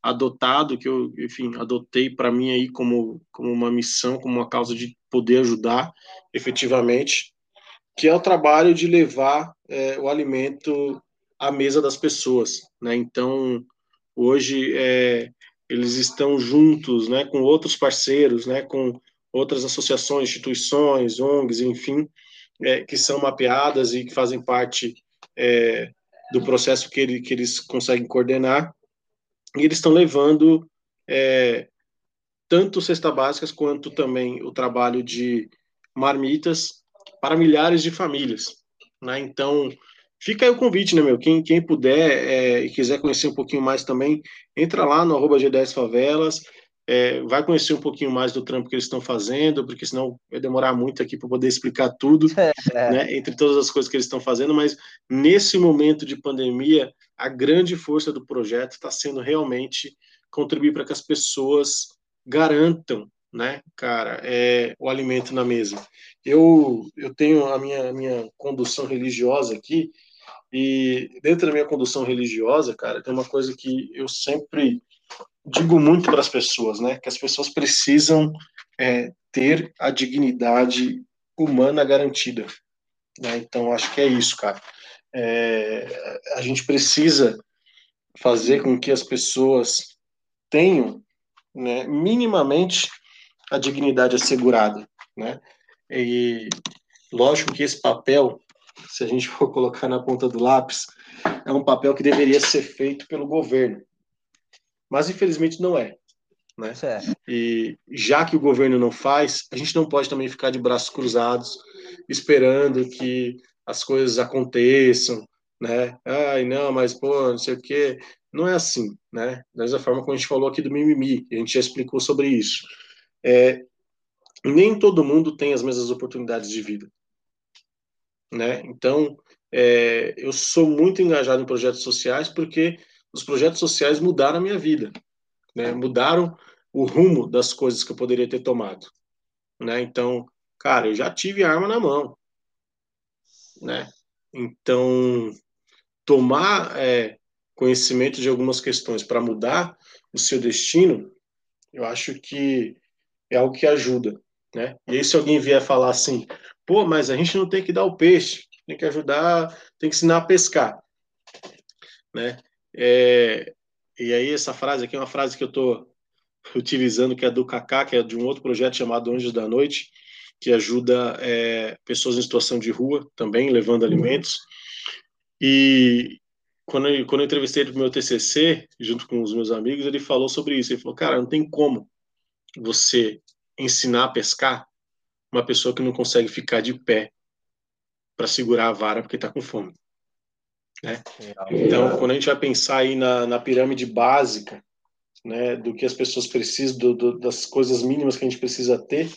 adotado, que eu, enfim, adotei para mim aí como, como uma missão, como uma causa de poder ajudar efetivamente, que é o trabalho de levar é, o alimento à mesa das pessoas, né? Então, hoje é, eles estão juntos, né, com outros parceiros, né, com outras associações, instituições, ONGs, enfim, é, que são mapeadas e que fazem parte é, do processo que, ele, que eles conseguem coordenar, e eles estão levando é, tanto cesta básicas quanto também o trabalho de marmitas para milhares de famílias. Né? Então, fica aí o convite, né, meu? Quem, quem puder é, e quiser conhecer um pouquinho mais também, entra lá no arroba G10 Favelas, é, vai conhecer um pouquinho mais do trampo que eles estão fazendo, porque senão vai demorar muito aqui para poder explicar tudo, é. né, entre todas as coisas que eles estão fazendo, mas nesse momento de pandemia, a grande força do projeto está sendo realmente contribuir para que as pessoas garantam, né, cara, é, o alimento na mesa. Eu, eu tenho a minha, minha condução religiosa aqui, e dentro da minha condução religiosa, cara, tem uma coisa que eu sempre digo muito para as pessoas, né? Que as pessoas precisam é, ter a dignidade humana garantida. Né? Então, acho que é isso, cara. É, a gente precisa fazer com que as pessoas tenham, né, minimamente, a dignidade assegurada, né? E lógico que esse papel, se a gente <laughs> for colocar na ponta do lápis, é um papel que deveria ser feito pelo governo, mas infelizmente não é. Né? E já que o governo não faz, a gente não pode também ficar de braços cruzados esperando que as coisas aconteçam, né? Ai, não, mas pô, não sei o quê. Não é assim, né? Da mesma forma como a gente falou aqui do mimimi, a gente já explicou sobre isso. É, nem todo mundo tem as mesmas oportunidades de vida, né? Então, é, eu sou muito engajado em projetos sociais porque os projetos sociais mudaram a minha vida, né? Mudaram o rumo das coisas que eu poderia ter tomado, né? Então, cara, eu já tive arma na mão, né? Então, tomar é, conhecimento de algumas questões para mudar o seu destino, eu acho que é algo que ajuda, né? E aí se alguém vier falar assim, pô, mas a gente não tem que dar o peixe, tem que ajudar, tem que ensinar a pescar, né? É, e aí essa frase aqui é uma frase que eu estou <laughs> utilizando, que é do Kaká, que é de um outro projeto chamado Anjos da Noite, que ajuda é, pessoas em situação de rua também, levando uhum. alimentos. E quando eu, quando eu entrevistei ele para o meu TCC, junto com os meus amigos, ele falou sobre isso. Ele falou, cara, não tem como você ensinar a pescar uma pessoa que não consegue ficar de pé para segurar a vara porque está com fome. Né? Então, quando a gente vai pensar aí na, na pirâmide básica, né, do que as pessoas precisam, do, do, das coisas mínimas que a gente precisa ter,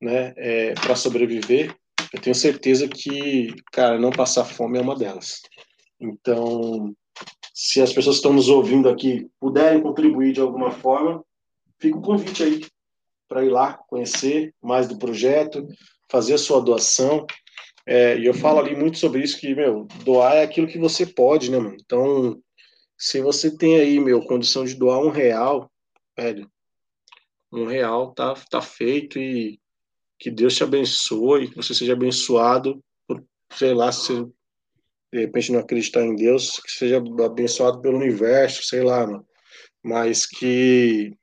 né, é, para sobreviver, eu tenho certeza que, cara, não passar fome é uma delas. Então, se as pessoas que estão nos ouvindo aqui puderem contribuir de alguma forma, fica o convite aí para ir lá conhecer mais do projeto, fazer a sua doação. É, e eu falo ali muito sobre isso, que, meu, doar é aquilo que você pode, né, mano? Então, se você tem aí, meu, condição de doar um real, velho, um real tá, tá feito e que Deus te abençoe, que você seja abençoado por, sei lá, se de repente não acreditar em Deus, que seja abençoado pelo universo, sei lá, mano. Mas que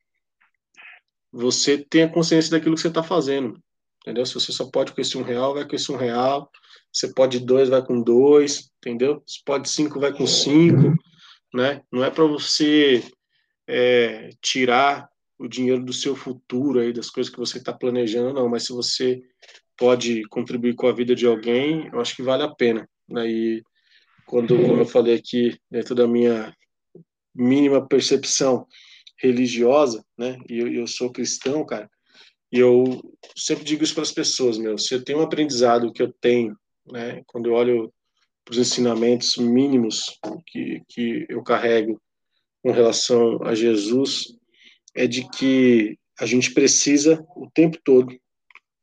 você tenha consciência daquilo que você está fazendo. Entendeu? Se você só pode esse um real, vai esse um real. Você pode dois, vai com dois, entendeu? Se pode cinco, vai com cinco, né? Não é para você é, tirar o dinheiro do seu futuro aí, das coisas que você está planejando, não. Mas se você pode contribuir com a vida de alguém, eu acho que vale a pena. Né? E quando, como eu falei aqui, dentro da minha mínima percepção religiosa, né? E eu, eu sou cristão, cara E eu sempre digo isso para as pessoas, meu, se eu tenho um aprendizado que eu tenho, né, quando eu olho para os ensinamentos mínimos que, que eu carrego com relação a Jesus, é de que a gente precisa o tempo todo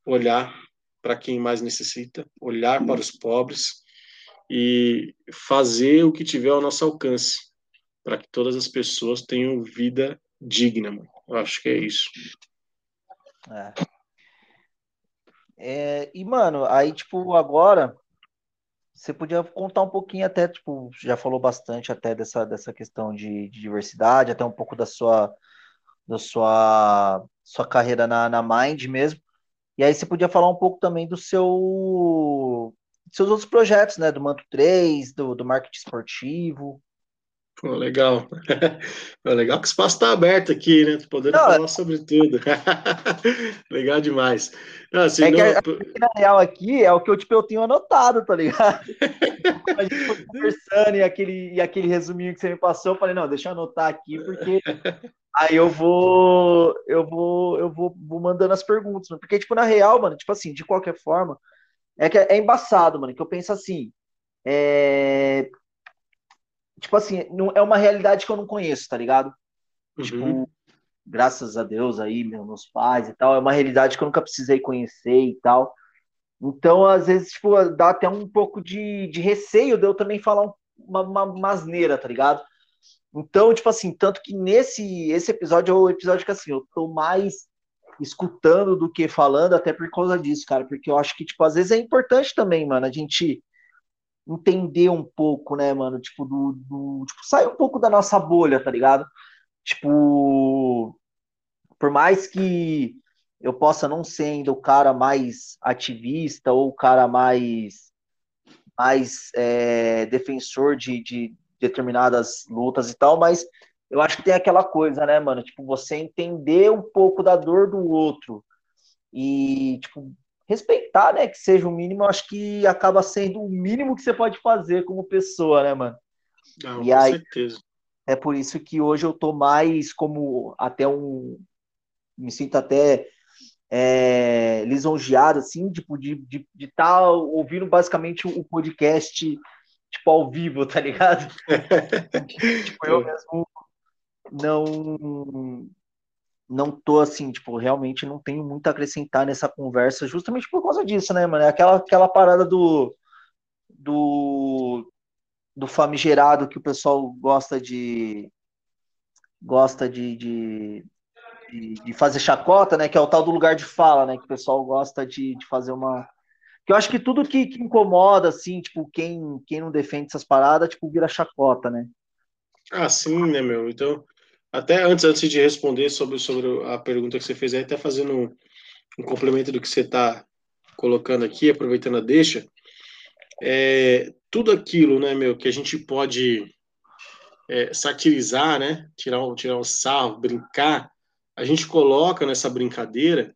olhar para quem mais necessita, olhar para os pobres e fazer o que tiver ao nosso alcance para que todas as pessoas tenham vida digna. Mano. Eu acho que é isso. É. É, e, mano, aí, tipo, agora você podia contar um pouquinho até, tipo, já falou bastante até dessa, dessa questão de, de diversidade, até um pouco da sua da sua sua carreira na, na Mind mesmo. E aí você podia falar um pouco também do seu seus outros projetos, né? Do Manto 3, do, do marketing esportivo. Pô, legal. <laughs> Legal que o espaço está aberto aqui, né? Podendo não, falar sobre tudo. <laughs> legal demais. Não, assim, é não... que na <laughs> real aqui é o que eu, tipo, eu tenho anotado, tá ligado? a gente foi conversando e aquele, e aquele resuminho que você me passou, eu falei, não, deixa eu anotar aqui, porque aí eu vou, eu vou, eu vou, vou mandando as perguntas, porque, tipo, na real, mano, tipo assim, de qualquer forma, é que é embaçado, mano, que eu penso assim, é, tipo assim, não, é uma realidade que eu não conheço, tá ligado? Uhum. Tipo, graças a Deus aí, meus pais e tal, é uma realidade que eu nunca precisei conhecer e tal. Então, às vezes, tipo, dá até um pouco de, de receio de eu também falar uma, uma, uma asneira, tá ligado? Então, tipo assim, tanto que nesse esse episódio é o episódio que assim, eu tô mais escutando do que falando, até por causa disso, cara, porque eu acho que, tipo, às vezes é importante também, mano, a gente entender um pouco, né, mano? Tipo, do, do tipo, sair um pouco da nossa bolha, tá ligado? Tipo, por mais que eu possa não ser o cara mais ativista ou o cara mais, mais é, defensor de, de determinadas lutas e tal, mas eu acho que tem aquela coisa, né, mano? Tipo, você entender um pouco da dor do outro e, tipo, respeitar, né? Que seja o mínimo, acho que acaba sendo o mínimo que você pode fazer como pessoa, né, mano? Não, e com aí, certeza. É por isso que hoje eu tô mais como até um. Me sinto até é, lisonjeado, assim, tipo, de estar de, de tá ouvindo basicamente o podcast, tipo, ao vivo, tá ligado? <laughs> tipo, eu mesmo não não tô assim, tipo, realmente não tenho muito a acrescentar nessa conversa, justamente por causa disso, né, mano? É aquela, aquela parada do, do, do famigerado que o pessoal gosta de gosta de, de, de, de, fazer chacota, né? Que é o tal do lugar de fala, né? Que o pessoal gosta de, de fazer uma. Que eu acho que tudo que, que incomoda, assim, tipo, quem, quem não defende essas paradas, tipo, vira chacota, né? Ah, sim, né, meu? Então, até antes, antes de responder sobre, sobre a pergunta que você fez, até fazendo um, um complemento do que você está colocando aqui, aproveitando a deixa, é, tudo aquilo, né, meu, que a gente pode é, satirizar, né, tirar um, tirar um sarro, brincar, a gente coloca nessa brincadeira,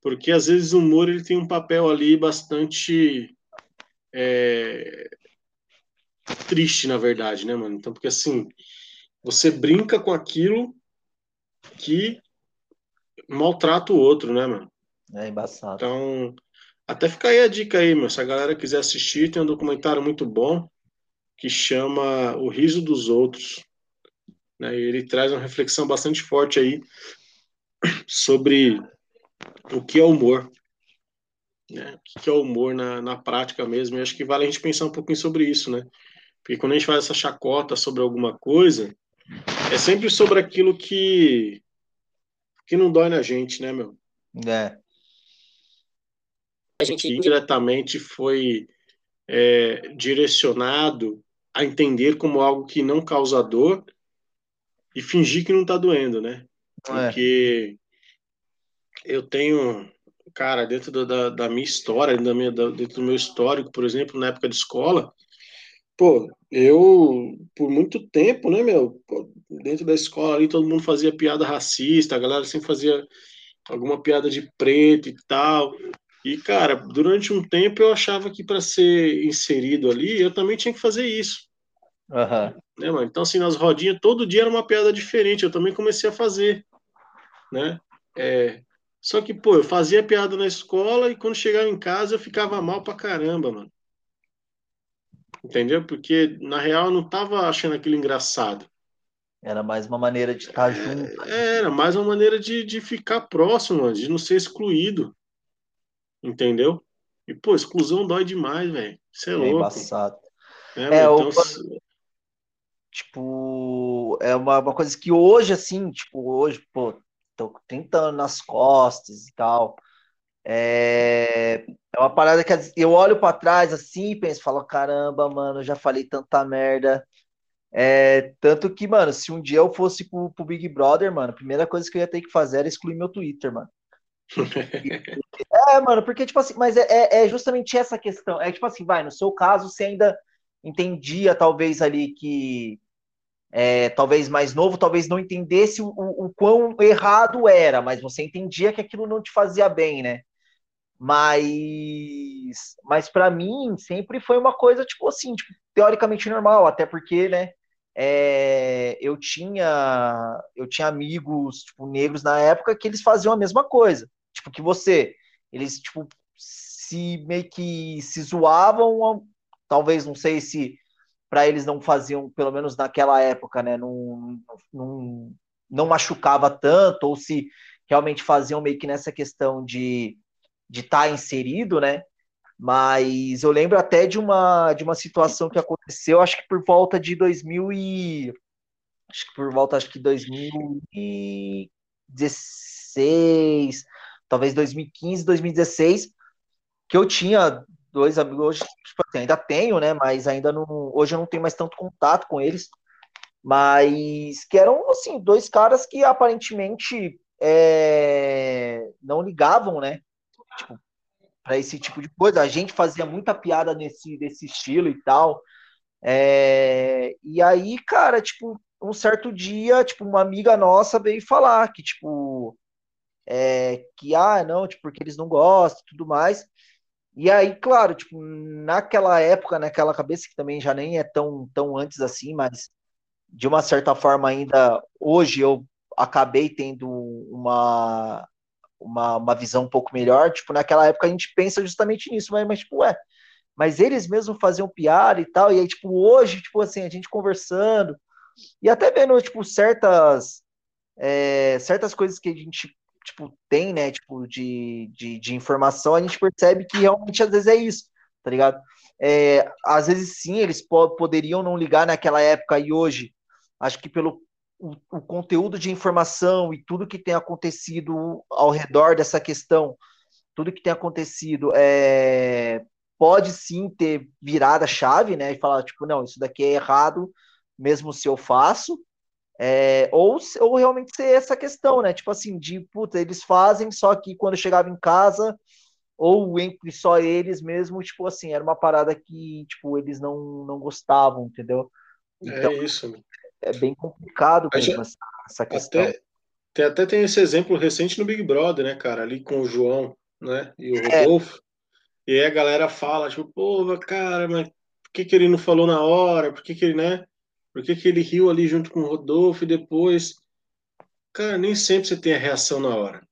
porque às vezes o humor ele tem um papel ali bastante é, triste, na verdade, né, mano? Então, porque assim, você brinca com aquilo que maltrata o outro, né, mano? É embaçado. Então, até fica aí a dica aí, meu. Se a galera quiser assistir, tem um documentário muito bom que chama O Riso dos Outros. Né? E ele traz uma reflexão bastante forte aí sobre o que é humor. Né? O que é humor na, na prática mesmo. E acho que vale a gente pensar um pouquinho sobre isso, né? Porque quando a gente faz essa chacota sobre alguma coisa, é sempre sobre aquilo que que não dói na gente, né, meu? É. A gente indiretamente foi é, direcionado a entender como algo que não causa dor e fingir que não tá doendo, né? É. Porque é. eu tenho, cara, dentro da, da minha história, da minha, da, dentro do meu histórico, por exemplo, na época de escola, Pô, eu, por muito tempo, né, meu, dentro da escola ali todo mundo fazia piada racista, a galera sempre fazia alguma piada de preto e tal. E, cara, durante um tempo eu achava que para ser inserido ali, eu também tinha que fazer isso. Uhum. Né, mano? Então, assim, nas rodinhas, todo dia era uma piada diferente, eu também comecei a fazer, né? É, Só que, pô, eu fazia piada na escola e quando chegava em casa eu ficava mal pra caramba, mano. Entendeu? Porque, na real, eu não tava achando aquilo engraçado. Era mais uma maneira de estar junto. É, era mais uma maneira de, de ficar próximo, de não ser excluído. Entendeu? E, pô, exclusão dói demais, velho. Isso é, é louco. Embaçado. É, é então, tipo, é uma, uma coisa que hoje, assim, tipo, hoje, pô, tô com 30 anos nas costas e tal. É, é uma parada que eu olho para trás assim e penso, falo, caramba, mano, já falei tanta merda. É, tanto que, mano, se um dia eu fosse pro, pro, Big Brother, mano, a primeira coisa que eu ia ter que fazer era excluir meu Twitter, mano. <laughs> é, mano, porque, tipo assim, mas é, é, é, justamente essa questão. É tipo assim, vai, no seu caso, você ainda entendia, talvez, ali que é, talvez mais novo, talvez não entendesse o, o, o, quão errado era, mas você entendia que aquilo não te fazia bem, né? Mas, mas para mim sempre foi uma coisa tipo assim, tipo, teoricamente normal, até porque, né? É, eu tinha eu tinha amigos tipo negros na época que eles faziam a mesma coisa, tipo que você, eles tipo se meio que se zoavam, talvez não sei se para eles não faziam, pelo menos naquela época, né, não, não, não machucava tanto, ou se realmente faziam meio que nessa questão de de estar tá inserido, né? Mas eu lembro até de uma de uma situação que aconteceu, acho que por volta de 2000 e acho que por volta acho que 2016, talvez 2015, 2016, que eu tinha dois amigos, hoje, tipo assim, ainda tenho, né? Mas ainda não. Hoje eu não tenho mais tanto contato com eles. Mas que eram, assim, dois caras que aparentemente é, não ligavam, né? Tipo, para esse tipo de coisa. A gente fazia muita piada nesse, desse estilo e tal. É, e aí, cara, tipo, um certo dia, tipo, uma amiga nossa veio falar que, tipo, é, que, ah, não, tipo, porque eles não gostam e tudo mais. E aí, claro, tipo, naquela época, naquela cabeça que também já nem é tão, tão antes assim, mas de uma certa forma ainda hoje eu acabei tendo uma, uma, uma visão um pouco melhor. Tipo, naquela época a gente pensa justamente nisso, mas, mas tipo, é, mas eles mesmos faziam piada e tal, e aí, tipo, hoje, tipo assim, a gente conversando, e até vendo, tipo, certas, é, certas coisas que a gente tipo, tem, né, tipo, de, de, de, informação, a gente percebe que realmente às vezes é isso, tá ligado? É, às vezes sim, eles po poderiam não ligar naquela época e hoje, acho que pelo o, o, conteúdo de informação e tudo que tem acontecido ao redor dessa questão, tudo que tem acontecido, é, pode sim ter virado a chave, né, e falar, tipo, não, isso daqui é errado, mesmo se eu faço, é, ou, ou realmente ser essa questão, né? Tipo assim, de puta, eles fazem, só que quando chegava em casa, ou entre só eles mesmo, tipo assim, era uma parada que, tipo, eles não, não gostavam, entendeu? É então, é isso. É bem complicado mesmo essa, essa, questão. Até, tem, até tem esse exemplo recente no Big Brother, né, cara? Ali com o João, né? E o é. Rodolfo. É. E aí a galera fala, tipo, pô, cara, mas por que, que ele não falou na hora? Por que, que ele, né? Por que, que ele riu ali junto com o Rodolfo e depois. Cara, nem sempre você tem a reação na hora.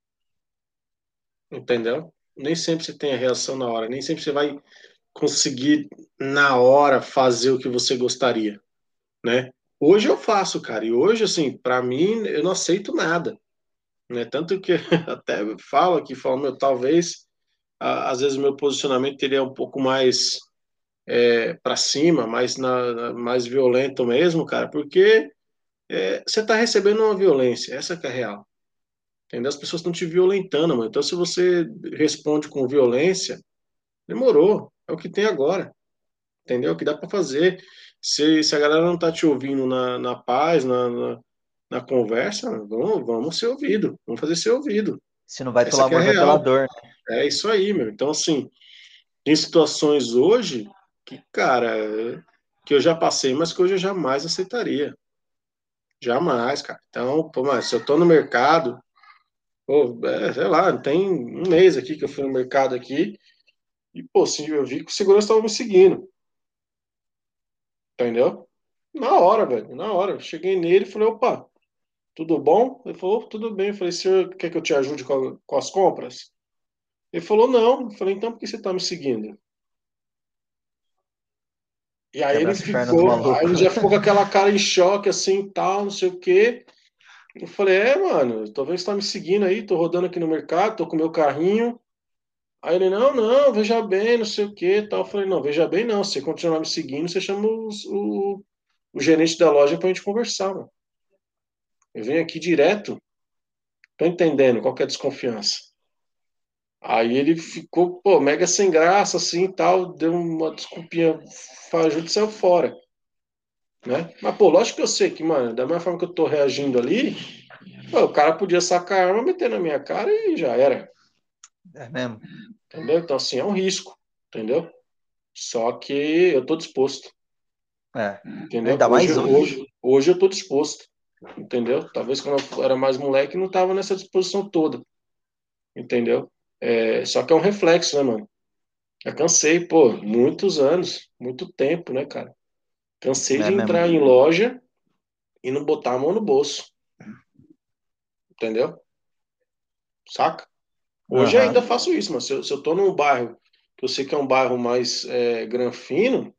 Entendeu? Nem sempre você tem a reação na hora. Nem sempre você vai conseguir, na hora, fazer o que você gostaria. Né? Hoje eu faço, cara. E hoje, assim, para mim, eu não aceito nada. Né? Tanto que <laughs> até falo aqui, falo, meu, talvez, às vezes, meu posicionamento teria um pouco mais é, para cima, mais, na, mais violento mesmo, cara, porque é, você está recebendo uma violência, essa que é real. Entendeu? As pessoas estão te violentando, mano. Então, se você responde com violência, demorou. É o que tem agora. Entendeu? O que dá para fazer. Se, se a galera não tá te ouvindo na, na paz, na, na, na conversa, vamos, vamos ser ouvido. Vamos fazer ser ouvido. Se não vai pelo amor, é vai pela dor. Né? É isso aí, meu. Então, assim, em situações hoje, que, cara, que eu já passei, mas que hoje eu jamais aceitaria. Jamais, cara. Então, pô, mas se eu tô no mercado, pô, é, sei lá, tem um mês aqui que eu fui no mercado aqui, e, pô, assim, eu vi que o segurança estava me seguindo. Entendeu? Na hora, velho, na hora. Cheguei nele e falei, opa, tudo bom? Ele falou, tudo bem. Eu falei, senhor, quer que eu te ajude com, com as compras? Ele falou, não. Eu falei, então por que você está me seguindo? E aí ele ficou, aí ele já ficou com aquela cara em choque, assim, tal, não sei o quê. Eu falei, é, mano, talvez você tá me seguindo aí, tô rodando aqui no mercado, tô com meu carrinho. Aí ele, não, não, veja bem, não sei o que, tal. Eu falei, não, veja bem, não. Se você continuar me seguindo, você chama os, o, o gerente da loja pra gente conversar, mano. Eu venho aqui direto. Tô entendendo qual é a desconfiança. Aí ele ficou, pô, mega sem graça, assim tal, deu uma desculpinha fajuta e saiu fora. Né? Mas, pô, lógico que eu sei que, mano, da mesma forma que eu tô reagindo ali, pô, o cara podia sacar a arma, meter na minha cara e já era. É mesmo. Entendeu? Então, assim, é um risco, entendeu? Só que eu tô disposto. É. Entendeu? Ainda hoje, mais hoje. hoje. Hoje eu tô disposto. Entendeu? Talvez quando eu era mais moleque não tava nessa disposição toda. Entendeu? É, só que é um reflexo, né, mano? Já cansei, pô, muitos anos, muito tempo, né, cara? Cansei é de mesmo. entrar em loja e não botar a mão no bolso. Entendeu? Saca? Hoje uhum. ainda faço isso, mas se eu, se eu tô num bairro que eu sei que é um bairro mais é, granfino,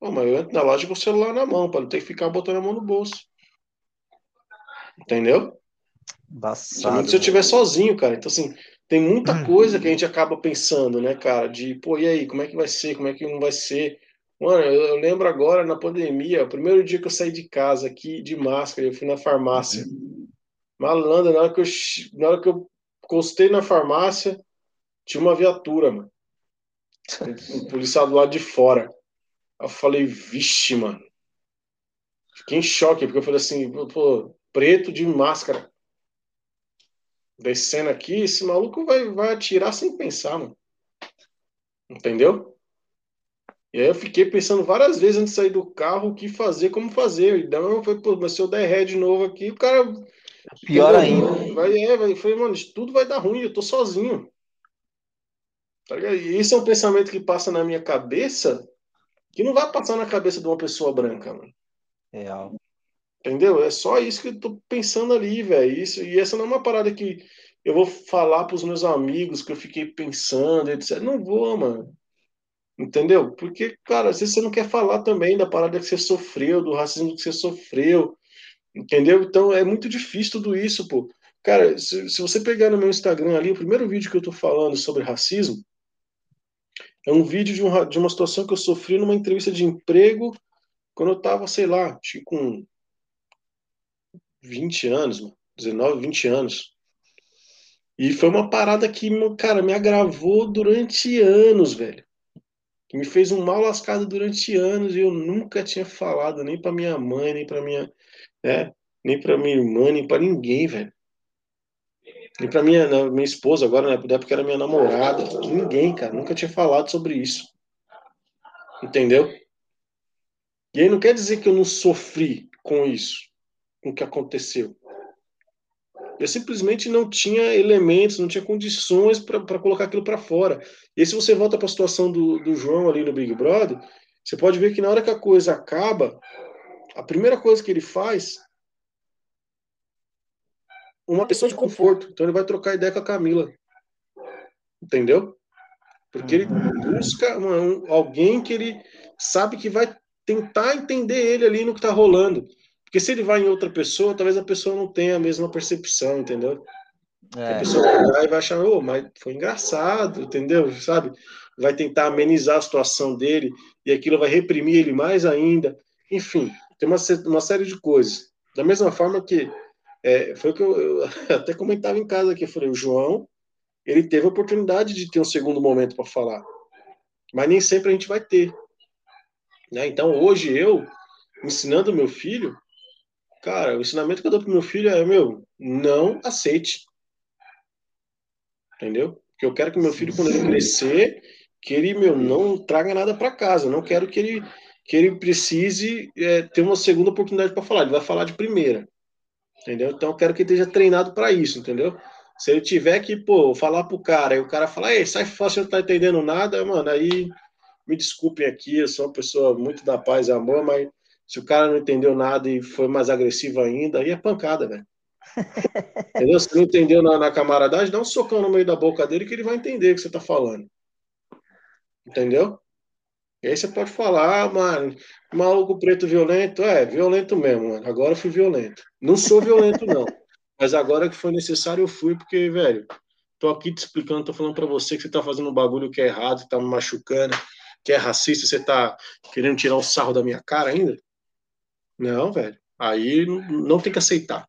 pô, mas eu entro na loja com o celular na mão, para não ter que ficar botando a mão no bolso. Entendeu? Somente se eu estiver sozinho, cara. Então, assim, tem muita hum. coisa que a gente acaba pensando, né, cara? De, pô, e aí, como é que vai ser? Como é que não vai ser? Mano, eu, lembro agora na pandemia, o primeiro dia que eu saí de casa aqui de máscara, eu fui na farmácia. Malandro, na hora que eu, na hora que eu encostei na farmácia, tinha uma viatura, mano. <laughs> Um, policial do lado de fora. Eu falei, vixe, mano. Fiquei em choque, porque eu falei assim, pô, preto de máscara descendo aqui, esse maluco vai, vai atirar sem pensar, mano. Entendeu? E aí eu fiquei pensando várias vezes antes de sair do carro o que fazer, como fazer. E daí eu falei, pô, mas se eu der ré de novo aqui, o cara. Pior ainda. Vai, é, vai. Falei, mano, isso tudo vai dar ruim, eu tô sozinho. Tá e isso é um pensamento que passa na minha cabeça que não vai passar na cabeça de uma pessoa branca, mano. Real. Entendeu? É só isso que eu tô pensando ali, velho. Isso e essa não é uma parada que eu vou falar para os meus amigos que eu fiquei pensando, etc. Não vou, mano. Entendeu? Porque, cara, às vezes você não quer falar também da parada que você sofreu, do racismo que você sofreu. Entendeu? Então é muito difícil tudo isso, pô. Cara, se, se você pegar no meu Instagram ali, o primeiro vídeo que eu tô falando sobre racismo é um vídeo de, um, de uma situação que eu sofri numa entrevista de emprego quando eu tava, sei lá, acho que com 20 anos, 19, 20 anos. E foi uma parada que, cara, me agravou durante anos, velho. Que me fez um mal lascado durante anos e eu nunca tinha falado nem para minha mãe, nem para minha, né, nem para minha irmã, nem para ninguém, velho. Nem para minha, minha esposa agora, né, porque era minha namorada, ninguém, cara, nunca tinha falado sobre isso. Entendeu? E aí não quer dizer que eu não sofri com isso com o que aconteceu. Eu simplesmente não tinha elementos, não tinha condições para colocar aquilo para fora. E aí, se você volta para a situação do, do João ali no Big Brother, você pode ver que na hora que a coisa acaba, a primeira coisa que ele faz uma pessoa de conforto. Então ele vai trocar ideia com a Camila. Entendeu? Porque ele busca uma, um, alguém que ele sabe que vai tentar entender ele ali no que está rolando. Porque se ele vai em outra pessoa, talvez a pessoa não tenha a mesma percepção, entendeu? É. A pessoa vai e vai achar, oh, mas foi engraçado, entendeu? Sabe? Vai tentar amenizar a situação dele e aquilo vai reprimir ele mais ainda. Enfim, tem uma, uma série de coisas. Da mesma forma que é, foi o que eu, eu, <laughs> até comentava em casa aqui, eu falei, o João, ele teve a oportunidade de ter um segundo momento para falar, mas nem sempre a gente vai ter. Né? Então, hoje eu, ensinando meu filho, Cara, o ensinamento que eu dou pro meu filho é, meu, não aceite. Entendeu? Porque eu quero que meu filho, quando ele crescer, que ele, meu, não traga nada para casa. Eu não quero que ele, que ele precise é, ter uma segunda oportunidade para falar. Ele vai falar de primeira. Entendeu? Então eu quero que ele esteja treinado para isso, entendeu? Se ele tiver que, pô, falar pro cara, e o cara falar, ei, sai fora, você não tá entendendo nada, mano, aí me desculpem aqui, eu sou uma pessoa muito da paz e amor, mas se o cara não entendeu nada e foi mais agressivo ainda, aí é pancada, velho. <laughs> Entendeu? Se não entendeu na, na camaradagem, dá um socão no meio da boca dele que ele vai entender o que você tá falando. Entendeu? E aí você pode falar, ah, mano, maluco preto violento. É, violento mesmo, mano. Agora eu fui violento. Não sou violento, não. Mas agora que foi necessário, eu fui, porque, velho, tô aqui te explicando, tô falando para você que você tá fazendo um bagulho que é errado, que tá me machucando, que é racista, você tá querendo tirar o sarro da minha cara ainda? Não, velho. Aí não tem que aceitar.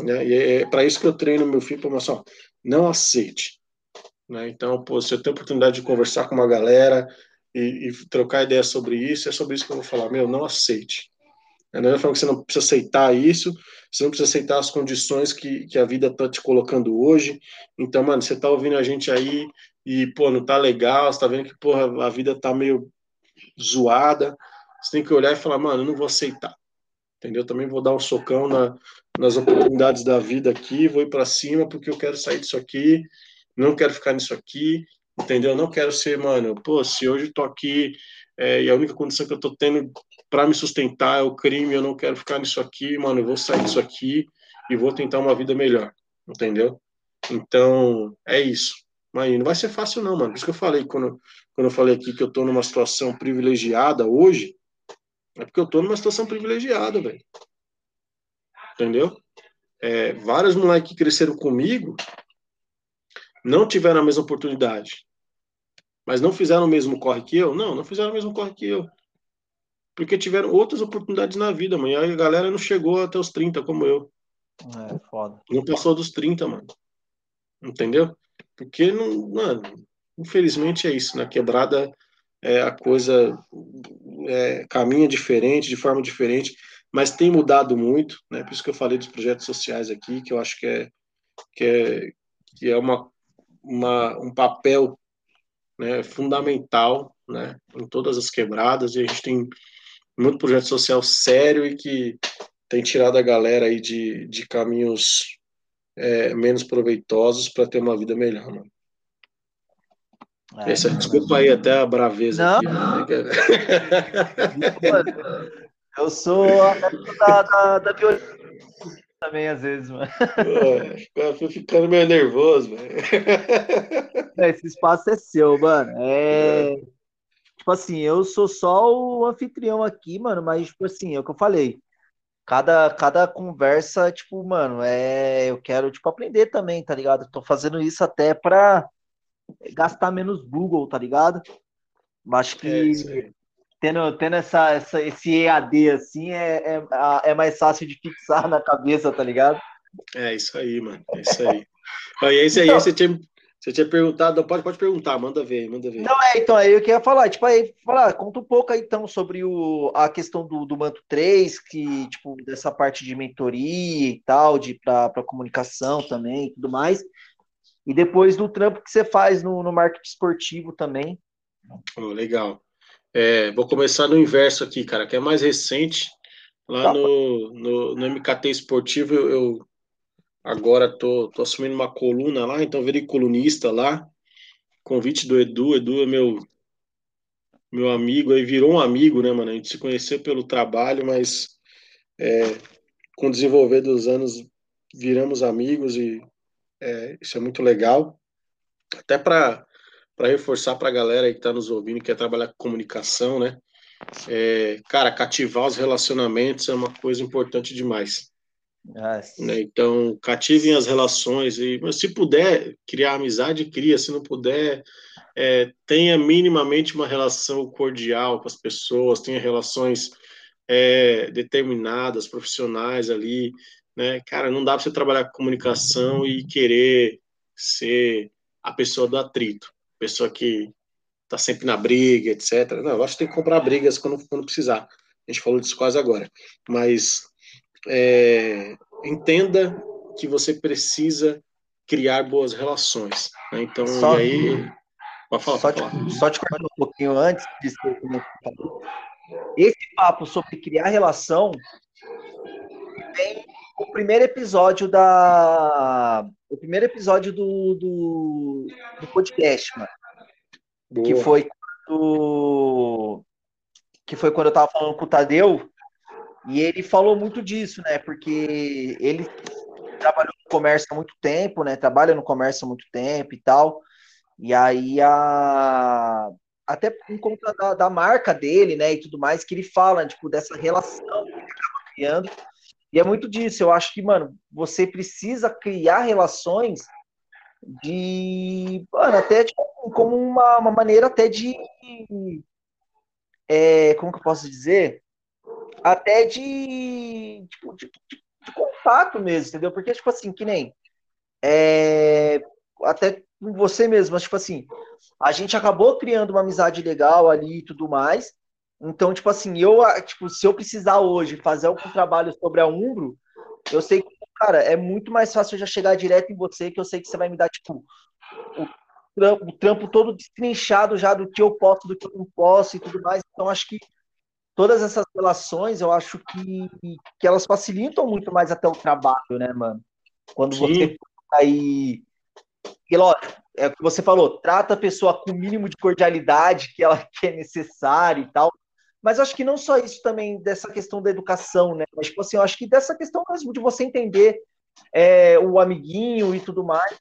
Né? E é para isso que eu treino meu filho para mostrar, não aceite. Né? Então, pô, se eu tenho oportunidade de conversar com uma galera e, e trocar ideia sobre isso, é sobre isso que eu vou falar. Meu, não aceite. Eu não falando que você não precisa aceitar isso, você não precisa aceitar as condições que, que a vida está te colocando hoje. Então, mano, você tá ouvindo a gente aí e, pô, não tá legal, você tá vendo que, porra, a vida tá meio zoada. Você tem que olhar e falar, mano, eu não vou aceitar. Entendeu? Também vou dar um socão na, nas oportunidades da vida aqui, vou ir para cima porque eu quero sair disso aqui, não quero ficar nisso aqui, entendeu? Não quero ser, mano, pô, se hoje eu tô aqui é, e a única condição que eu tô tendo para me sustentar é o crime, eu não quero ficar nisso aqui, mano, eu vou sair disso aqui e vou tentar uma vida melhor, entendeu? Então, é isso. Mas não vai ser fácil não, mano. Por isso que eu falei, quando, quando eu falei aqui que eu tô numa situação privilegiada hoje, é porque eu tô numa situação privilegiada, velho. Entendeu? É, vários moleques que cresceram comigo não tiveram a mesma oportunidade. Mas não fizeram o mesmo corre que eu? Não, não fizeram o mesmo corre que eu. Porque tiveram outras oportunidades na vida, mano. E a galera não chegou até os 30 como eu. É, foda. Não passou dos 30, mano. Entendeu? Porque, não, mano, infelizmente é isso. Na né? quebrada, é, a coisa é, caminha diferente, de forma diferente, mas tem mudado muito, né? Por isso que eu falei dos projetos sociais aqui, que eu acho que é, que é, que é uma, uma, um papel né, fundamental né, em todas as quebradas, e a gente tem muito projeto social sério e que tem tirado a galera aí de, de caminhos é, menos proveitosos para ter uma vida melhor, mano. É, Essa, desculpa aí até a braveza. Não. Aqui, né? <laughs> Eu sou da, da, da também, às vezes, mano. Eu fui ficando meio nervoso, velho. <laughs> Esse espaço é seu, mano. É... Tipo assim, eu sou só o anfitrião aqui, mano, mas, tipo assim, é o que eu falei. Cada, cada conversa, tipo, mano, é... eu quero, tipo, aprender também, tá ligado? tô fazendo isso até pra gastar menos Google, tá ligado? Acho que é tendo, tendo essa, essa, esse EAD assim é, é, é mais fácil de fixar na cabeça, tá ligado? É isso aí, mano. É isso aí. Aí, esse aí, então, você tinha, você tinha perguntado, pode, pode perguntar, manda ver, manda ver. Não, é, então, aí eu queria falar, tipo, aí, falar, conta um pouco aí, então, sobre o, a questão do, do Manto 3, que, tipo, dessa parte de mentoria e tal, de para comunicação também e tudo mais. E depois do trampo que você faz no, no marketing esportivo também. Oh, legal. É, vou começar no inverso aqui, cara, que é mais recente. Lá tá. no, no, no, MKT Esportivo, eu, eu agora tô, tô, assumindo uma coluna lá, então virei colunista lá. Convite do Edu, Edu é meu, meu amigo, aí virou um amigo, né, mano? A gente se conheceu pelo trabalho, mas é, com o desenvolver dos anos viramos amigos e é, isso é muito legal. Até para reforçar para a galera que está nos ouvindo, que quer trabalhar com comunicação, né? É, cara, cativar os relacionamentos é uma coisa importante demais. Né? Então, cativem as relações e, se puder criar amizade, cria. Se não puder, é, tenha minimamente uma relação cordial com as pessoas, tenha relações é, determinadas, profissionais ali, né? Cara, não dá para você trabalhar com comunicação e querer ser a pessoa do atrito, pessoa que tá sempre na briga, etc. Não, eu acho que tem que comprar brigas quando, quando precisar. A gente falou disso quase agora. Mas é, entenda que você precisa criar boas relações. Né? Então, só, e aí. Pode falar, só, pode falar. Te, só te cortando um pouquinho antes de esse papo sobre criar relação vem o primeiro episódio da. O primeiro episódio do, do, do podcast, mano. Boa. Que foi quando. Que foi quando eu tava falando com o Tadeu. E ele falou muito disso, né? Porque ele trabalhou no comércio há muito tempo, né? Trabalha no comércio há muito tempo e tal. E aí a até por conta da, da, marca dele, né, e tudo mais, que ele fala, tipo, dessa relação que ele acaba criando. E é muito disso. Eu acho que, mano, você precisa criar relações de, mano, até tipo, como uma, uma maneira até de, é, como que eu posso dizer? Até de, tipo, de, de, de contato mesmo, entendeu? Porque, tipo assim, que nem, é, até com você mesmo, mas, tipo assim, a gente acabou criando uma amizade legal ali e tudo mais. Então, tipo assim, eu, tipo, se eu precisar hoje fazer algum trabalho sobre a Umbro, eu sei que, cara, é muito mais fácil eu já chegar direto em você, que eu sei que você vai me dar, tipo, o trampo, o trampo todo destrinchado já do que eu posso, do que eu não posso e tudo mais. Então, acho que todas essas relações, eu acho que, que elas facilitam muito mais até o trabalho, né, mano? Quando Sim. você aí. E lógico, é o que você falou, trata a pessoa com o mínimo de cordialidade que ela <laughs> que é necessário e tal. Mas acho que não só isso também dessa questão da educação, né? Mas tipo assim, eu acho que dessa questão mesmo de você entender é, o amiguinho e tudo mais,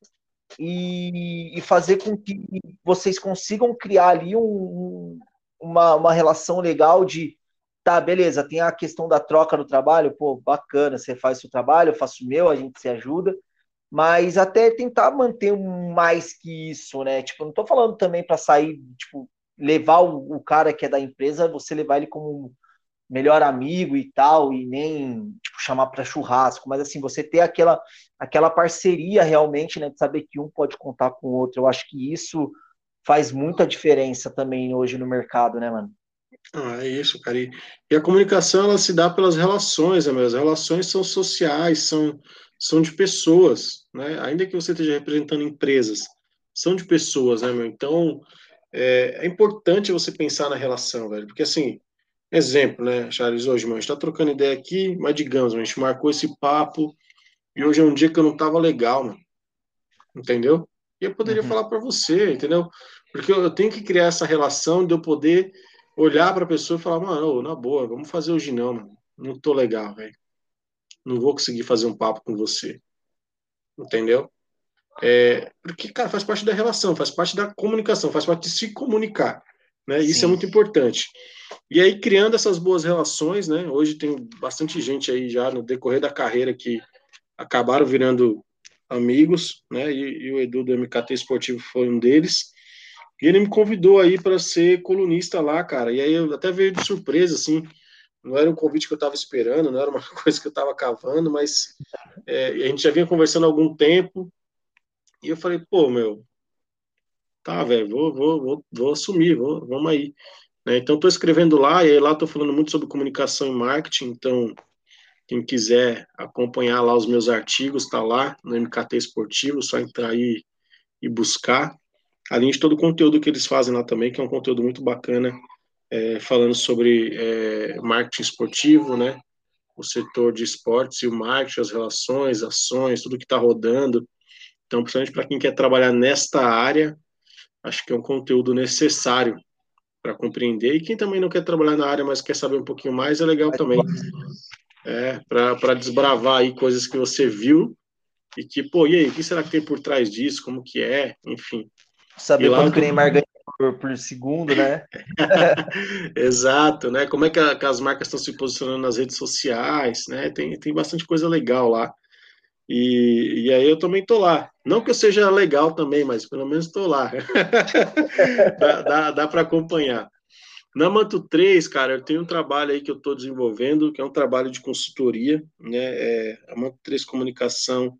e, e, fazer com que vocês consigam criar ali um, uma, uma relação legal de tá, beleza, tem a questão da troca do trabalho, pô, bacana, você faz o seu trabalho, eu faço o meu, a gente se ajuda, mas até tentar manter mais que isso, né? Tipo, não tô falando também para sair, tipo, levar o, o, cara que é da empresa, você levar ele como melhor amigo e tal, e nem tipo, chamar para churrasco, mas assim, você ter aquela, aquela parceria realmente, né? De saber que um pode contar com o outro. Eu acho que isso faz muita diferença também hoje no mercado, né, mano? Ah, é isso, cara. E, e a comunicação ela se dá pelas relações, né? As relações são sociais, são são de pessoas, né? Ainda que você esteja representando empresas, são de pessoas, né, meu? Então, é, é importante você pensar na relação, velho, porque assim, exemplo, né, Charles, hoje, mano, a gente tá trocando ideia aqui, mas digamos, a gente marcou esse papo e hoje é um dia que eu não tava legal, mano, entendeu? E eu poderia uhum. falar para você, entendeu? Porque eu, eu tenho que criar essa relação de eu poder olhar para a pessoa e falar, mano, na boa, vamos fazer hoje não, mano. Não tô legal, velho não vou conseguir fazer um papo com você. Entendeu? É, porque, cara, faz parte da relação, faz parte da comunicação, faz parte de se comunicar. Né? Isso é muito importante. E aí, criando essas boas relações, né? Hoje tem bastante gente aí já no decorrer da carreira que acabaram virando amigos, né? E, e o Edu do MKT Esportivo foi um deles. E ele me convidou aí para ser colunista lá, cara. E aí eu até veio de surpresa, assim não era um convite que eu estava esperando, não era uma <laughs> coisa que eu estava cavando, mas é, a gente já vinha conversando há algum tempo, e eu falei, pô, meu, tá, velho, vou, vou, vou, vou assumir, vou, vamos aí. Né? Então, estou escrevendo lá, e aí lá estou falando muito sobre comunicação e marketing, então, quem quiser acompanhar lá os meus artigos, está lá no MKT Esportivo, só entrar aí e buscar, além de todo o conteúdo que eles fazem lá também, que é um conteúdo muito bacana, é, falando sobre é, marketing esportivo, né? O setor de esportes e o marketing, as relações, ações, tudo que está rodando. Então, principalmente para quem quer trabalhar nesta área, acho que é um conteúdo necessário para compreender. E quem também não quer trabalhar na área, mas quer saber um pouquinho mais, é legal também. É, para desbravar aí coisas que você viu e que, pô, e aí, o que será que tem por trás disso? Como que é? Enfim. Saber quanto que o Neymar ganha por, por segundo, né? <laughs> Exato, né? Como é que, a, que, as marcas estão se posicionando nas redes sociais, né? Tem, tem bastante coisa legal lá. E, e aí eu também tô lá. Não que eu seja legal também, mas pelo menos estou lá. <laughs> dá dá, dá para acompanhar. Na Manto 3, cara, eu tenho um trabalho aí que eu estou desenvolvendo, que é um trabalho de consultoria, né? É, a Manto 3 Comunicação,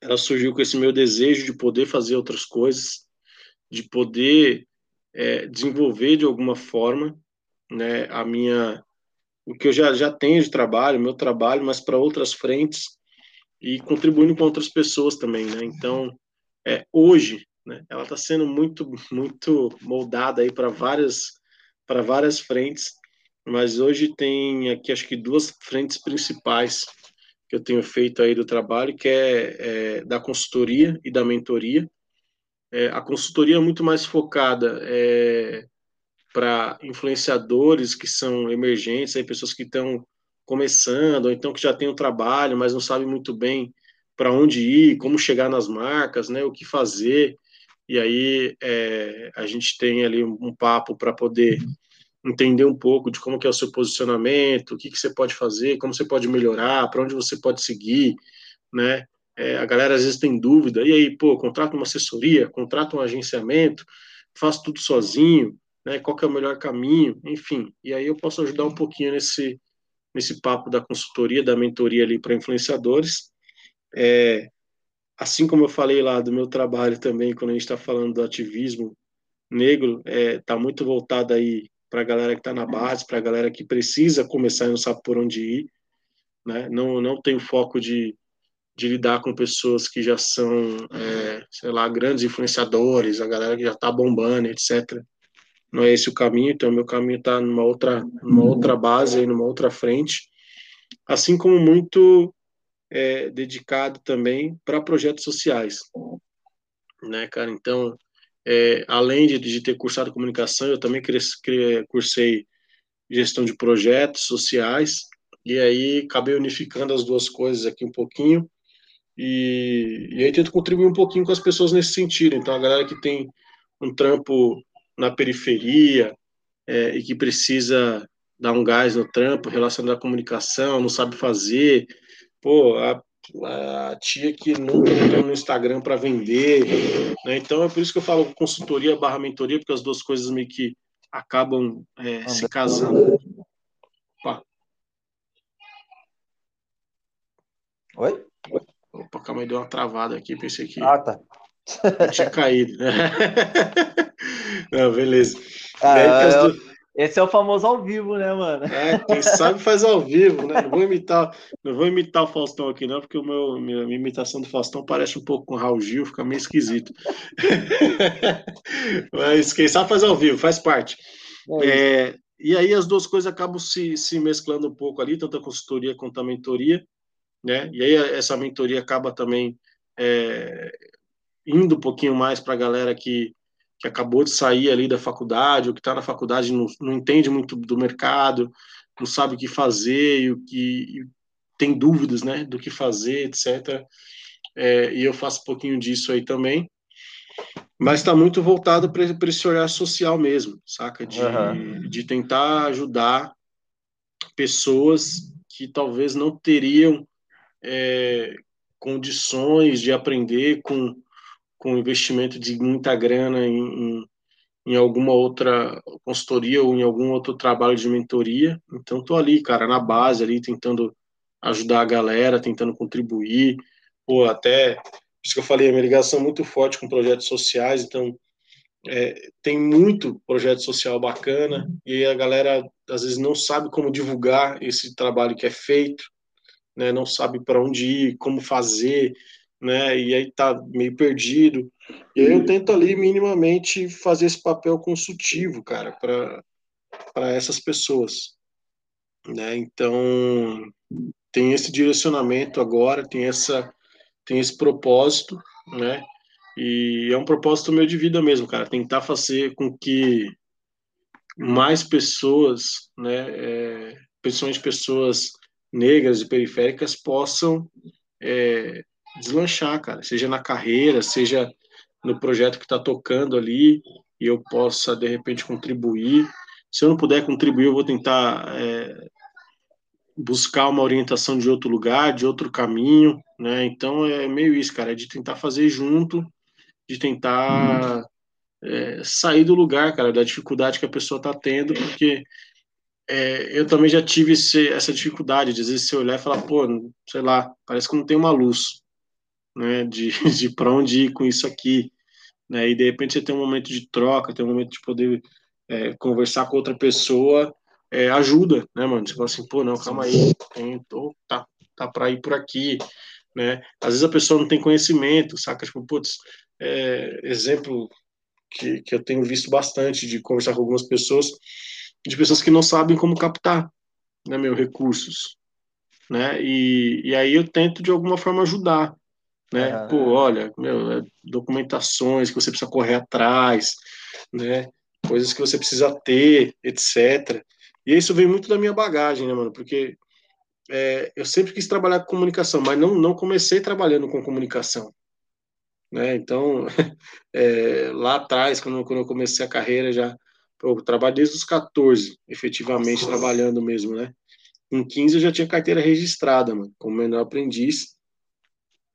ela surgiu com esse meu desejo de poder fazer outras coisas, de poder é, desenvolver de alguma forma né, a minha o que eu já, já tenho de trabalho, meu trabalho, mas para outras frentes e contribuindo com outras pessoas também, né? Então, é, hoje, né, ela está sendo muito muito moldada aí para várias para várias frentes, mas hoje tem aqui acho que duas frentes principais que eu tenho feito aí do trabalho, que é, é da consultoria e da mentoria, é, a consultoria é muito mais focada é, para influenciadores que são emergentes, aí pessoas que estão começando, ou então que já têm um trabalho, mas não sabem muito bem para onde ir, como chegar nas marcas, né, o que fazer. E aí é, a gente tem ali um papo para poder entender um pouco de como que é o seu posicionamento, o que, que você pode fazer, como você pode melhorar, para onde você pode seguir, né? É, a galera às vezes tem dúvida, e aí, pô, contrata uma assessoria, contrata um agenciamento, faço tudo sozinho, né? Qual que é o melhor caminho, enfim. E aí eu posso ajudar um pouquinho nesse, nesse papo da consultoria, da mentoria ali para influenciadores. É, assim como eu falei lá do meu trabalho também, quando a gente está falando do ativismo negro, está é, tá muito voltado aí para a galera que está na base, para a galera que precisa começar e não sabe por onde ir. Né? Não, não tem foco de, de lidar com pessoas que já são, é, sei lá, grandes influenciadores, a galera que já está bombando, etc. Não é esse o caminho, então meu caminho está numa outra, numa outra base, numa outra frente, assim como muito é, dedicado também para projetos sociais, né, cara? Então, é, além de, de, ter cursado comunicação, eu também cursei gestão de projetos sociais, e aí acabei unificando as duas coisas aqui um pouquinho, e, e aí tento contribuir um pouquinho com as pessoas nesse sentido. Então, a galera que tem um trampo na periferia é, e que precisa dar um gás no trampo relacionado à comunicação, não sabe fazer, pô, a a tia que nunca entrou no Instagram para vender, né? Então é por isso que eu falo consultoria barra mentoria, porque as duas coisas meio que acabam é, se casando. Opa. Oi? Opa, calma aí, deu uma travada aqui, pensei que ah, tá. Tinha caído. <laughs> Não, beleza. Ah, aí, esse é o famoso ao vivo, né, mano? É, quem sabe faz ao vivo, né? Não vou <laughs> imitar, não vou imitar o Faustão aqui, não, porque o meu, minha, minha imitação do Faustão parece um pouco com o Raul Gil, fica meio esquisito. <laughs> Mas quem sabe faz ao vivo, faz parte. É, é, e aí as duas coisas acabam se, se mesclando um pouco ali, tanto a consultoria quanto a mentoria, né? E aí essa mentoria acaba também é, indo um pouquinho mais para a galera que que acabou de sair ali da faculdade, ou que está na faculdade não, não entende muito do mercado, não sabe o que fazer, e o que e tem dúvidas, né, do que fazer, etc. É, e eu faço um pouquinho disso aí também, mas está muito voltado para esse olhar social mesmo, saca? De, uhum. de tentar ajudar pessoas que talvez não teriam é, condições de aprender com com investimento de muita grana em, em, em, alguma outra consultoria ou em algum outro trabalho de mentoria. Então, estou ali, cara, na base, ali, tentando ajudar a galera, tentando contribuir, ou até, por isso que eu falei, a minha ligação é muito forte com projetos sociais, então, é, tem muito projeto social bacana, e a galera, às vezes, não sabe como divulgar esse trabalho que é feito, né, não sabe para onde ir, como fazer, né? E aí tá meio perdido. E aí eu tento ali minimamente fazer esse papel consultivo, cara, para essas pessoas, né? Então tem esse direcionamento agora, tem essa tem esse propósito, né? E é um propósito meu de vida mesmo, cara, tentar fazer com que mais pessoas, né, é, principalmente pessoas negras e periféricas possam é, deslanchar, cara, seja na carreira, seja no projeto que está tocando ali, e eu possa, de repente, contribuir. Se eu não puder contribuir, eu vou tentar é, buscar uma orientação de outro lugar, de outro caminho, né? Então é meio isso, cara, é de tentar fazer junto, de tentar é, sair do lugar, cara, da dificuldade que a pessoa está tendo, porque é, eu também já tive esse, essa dificuldade de às vezes você olhar e falar, pô, sei lá, parece que não tem uma luz né, de, <laughs> de para onde ir com isso aqui, né, e de repente você tem um momento de troca, tem um momento de poder é, conversar com outra pessoa, é, ajuda, né, mano, você fala assim, pô, não, calma aí, tem, tô, tá, tá para ir por aqui, né, às vezes a pessoa não tem conhecimento, saca, tipo, putz, é, exemplo que, que eu tenho visto bastante de conversar com algumas pessoas, de pessoas que não sabem como captar, né, meus recursos, né, e, e aí eu tento de alguma forma ajudar, né? Uhum. Pô, olha, meu, é documentações que você precisa correr atrás, né? Coisas que você precisa ter, etc. E isso vem muito da minha bagagem, né, mano? Porque é, eu sempre quis trabalhar com comunicação, mas não, não comecei trabalhando com comunicação. Né? Então, <laughs> é, lá atrás, quando, quando eu comecei a carreira, já eu trabalho desde os 14, efetivamente trabalhando mesmo, né? Com 15 eu já tinha carteira registrada, mano, como menor aprendiz.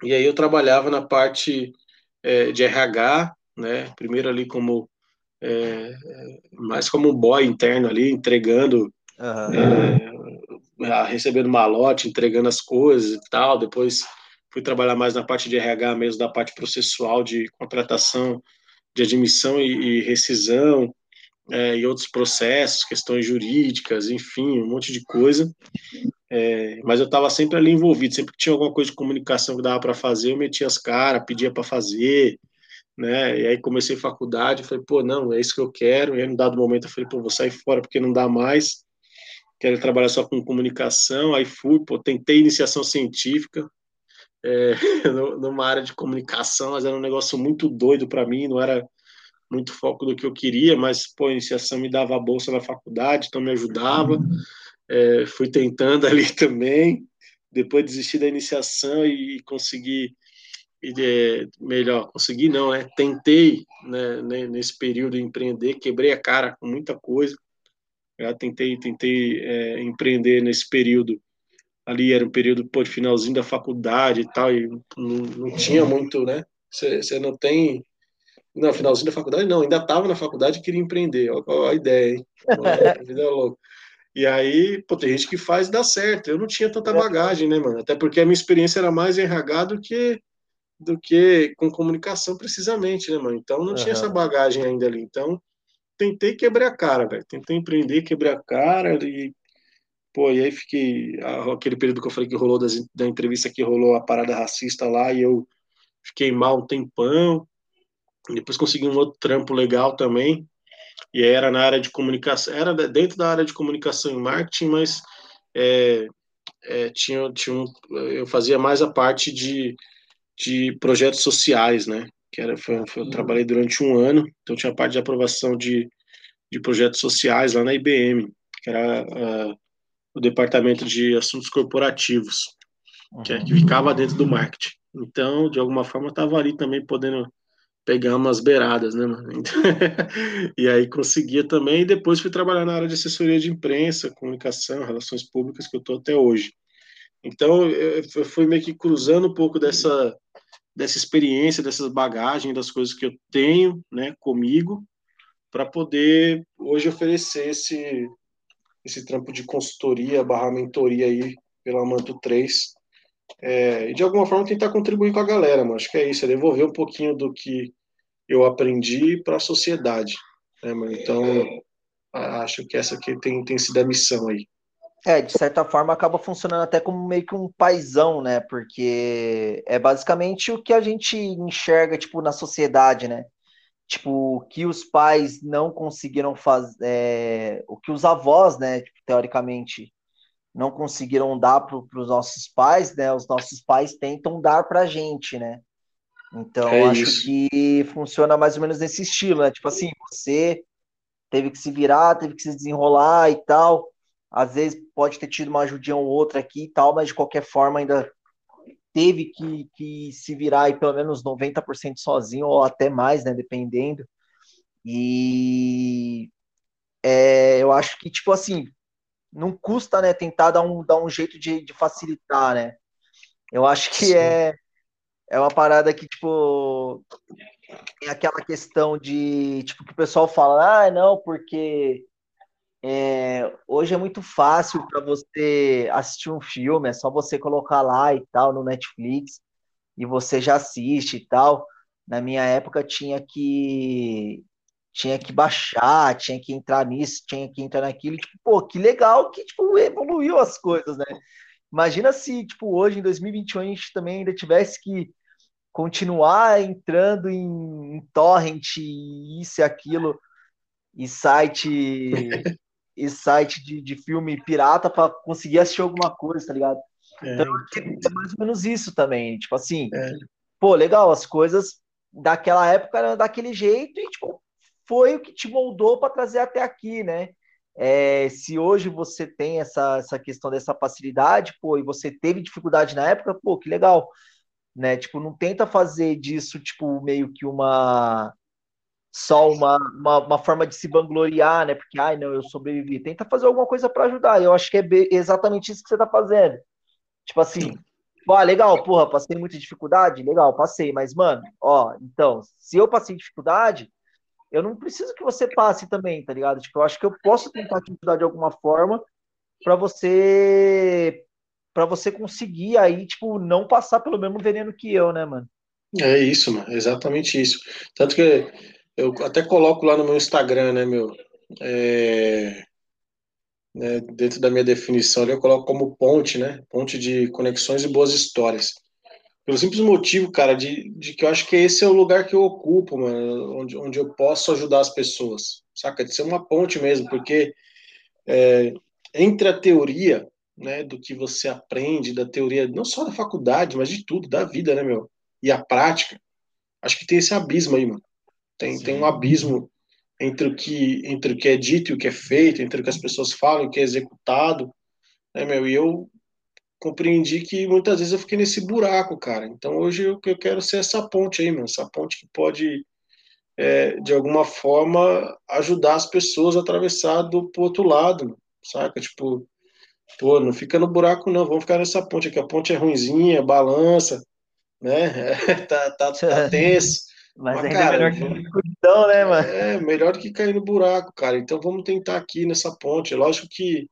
E aí eu trabalhava na parte é, de RH, né? Primeiro ali como é, mais como um boy interno ali, entregando, uhum. é, recebendo malote, entregando as coisas e tal. Depois fui trabalhar mais na parte de RH mesmo, da parte processual de contratação, de admissão e, e rescisão, é, e outros processos, questões jurídicas, enfim, um monte de coisa. É, mas eu estava sempre ali envolvido, sempre que tinha alguma coisa de comunicação que dava para fazer, eu metia as caras, pedia para fazer, né? E aí comecei faculdade, falei, pô, não, é isso que eu quero. E aí, num dado momento, eu falei, pô, vou sair fora porque não dá mais, quero trabalhar só com comunicação. Aí fui, pô, tentei iniciação científica, é, <laughs> numa área de comunicação, mas era um negócio muito doido para mim, não era muito foco do que eu queria, mas, pô, a iniciação me dava a bolsa na faculdade, então me ajudava. É, fui tentando <laughs> ali também, depois desisti da iniciação e consegui, é, melhor, consegui não, é, tentei né, nesse período empreender, quebrei a cara com muita coisa, já tentei, tentei é, empreender nesse período, ali era um período, pô, finalzinho da faculdade e tal, e não, não tinha muito, né, você não tem não, finalzinho da faculdade, não, ainda estava na faculdade e queria empreender. Olha a ideia, hein? A <laughs> vida é louca. E aí, pô, tem gente que faz e dá certo. Eu não tinha tanta bagagem, né, mano? Até porque a minha experiência era mais RH do que, do que com comunicação, precisamente, né, mano? Então não uhum. tinha essa bagagem ainda ali. Então, tentei quebrar a cara, velho. Tentei empreender, quebrar a cara e. Pô, e aí fiquei. Aquele período que eu falei que rolou das, da entrevista que rolou a parada racista lá e eu fiquei mal um tempão. Depois consegui um outro trampo legal também, e era na área de comunicação, era dentro da área de comunicação e marketing, mas é, é, tinha, tinha eu fazia mais a parte de, de projetos sociais, né? Que era, foi, foi, eu trabalhei durante um ano, então tinha a parte de aprovação de, de projetos sociais lá na IBM, que era o departamento de assuntos corporativos, que, é, que ficava dentro do marketing. Então, de alguma forma, eu estava ali também podendo pegar umas beiradas, né, mano? <laughs> e aí conseguia também, e depois fui trabalhar na área de assessoria de imprensa, comunicação, relações públicas, que eu tô até hoje. Então, eu fui meio que cruzando um pouco dessa, dessa experiência, dessas bagagens, das coisas que eu tenho, né, comigo, para poder hoje oferecer esse, esse trampo de consultoria barra mentoria aí pela Manto 3, é, e de alguma forma tentar contribuir com a galera, mano. Acho que é isso, é devolver um pouquinho do que eu aprendi para a sociedade. Né, então, acho que essa aqui tem, tem sido a missão aí. É, de certa forma acaba funcionando até como meio que um paizão, né? Porque é basicamente o que a gente enxerga, tipo, na sociedade, né? Tipo, o que os pais não conseguiram fazer, é, o que os avós, né, tipo, teoricamente, não conseguiram dar para os nossos pais, né? Os nossos pais tentam dar para a gente, né? Então, é acho isso. que funciona mais ou menos nesse estilo, né? Tipo assim, você teve que se virar, teve que se desenrolar e tal. Às vezes pode ter tido uma ajudinha ou outra aqui e tal, mas de qualquer forma ainda teve que, que se virar aí pelo menos 90% sozinho, ou até mais, né? Dependendo. E é, eu acho que, tipo assim, não custa, né, tentar dar um, dar um jeito de, de facilitar, né? Eu acho que é é uma parada que, tipo, tem aquela questão de, tipo, que o pessoal fala, ah, não, porque é, hoje é muito fácil para você assistir um filme, é só você colocar lá e tal no Netflix e você já assiste e tal. Na minha época tinha que tinha que baixar, tinha que entrar nisso, tinha que entrar naquilo, e, tipo, pô, que legal que tipo evoluiu as coisas, né? Imagina se, tipo, hoje em 2021 a gente também ainda tivesse que continuar entrando em, em torrent, isso e aquilo, e site <laughs> e site de, de filme pirata para conseguir assistir alguma coisa, tá ligado? É, então, é mais ou menos isso também. Tipo assim, é. pô, legal, as coisas daquela época eram daquele jeito e, tipo, foi o que te moldou para trazer até aqui, né? É, se hoje você tem essa, essa questão dessa facilidade, pô, e você teve dificuldade na época, pô, que legal, né? Tipo, não tenta fazer disso, tipo, meio que uma só uma, uma, uma, forma de se vangloriar, né? Porque, ai, não, eu sobrevivi. Tenta fazer alguma coisa para ajudar. Eu acho que é exatamente isso que você tá fazendo. Tipo assim, tipo, ah, legal, porra, passei muita dificuldade? Legal, passei. Mas, mano, ó, então, se eu passei dificuldade, eu não preciso que você passe também, tá ligado? Tipo, eu acho que eu posso tentar te ajudar de alguma forma para você para você conseguir aí, tipo, não passar pelo mesmo veneno que eu, né, mano? É isso, mano, exatamente isso. Tanto que eu até coloco lá no meu Instagram, né, meu? É, né, dentro da minha definição, eu coloco como ponte, né? Ponte de conexões e boas histórias. Pelo simples motivo, cara, de, de que eu acho que esse é o lugar que eu ocupo, mano, onde, onde eu posso ajudar as pessoas, saca? De ser uma ponte mesmo, porque é, entre a teoria, né, do que você aprende, da teoria, não só da faculdade, mas de tudo, da vida, né, meu? E a prática, acho que tem esse abismo aí, mano. Tem, tem um abismo entre o, que, entre o que é dito e o que é feito, entre o que as pessoas falam e o que é executado. Né, meu? E eu compreendi que muitas vezes eu fiquei nesse buraco, cara. Então hoje eu, eu quero ser essa ponte aí, mano. Essa ponte que pode, é, de alguma forma, ajudar as pessoas a atravessar do pro outro lado, saca? Tipo, pô, não fica no buraco não, vamos ficar nessa ponte aqui. A ponte é ruinzinha, balança, né? <laughs> tá, tá, tá <laughs> tenso. Mas, Mas ainda cara, é melhor que escuridão, né, mano? É, melhor do que cair no buraco, cara. Então vamos tentar aqui nessa ponte. Lógico que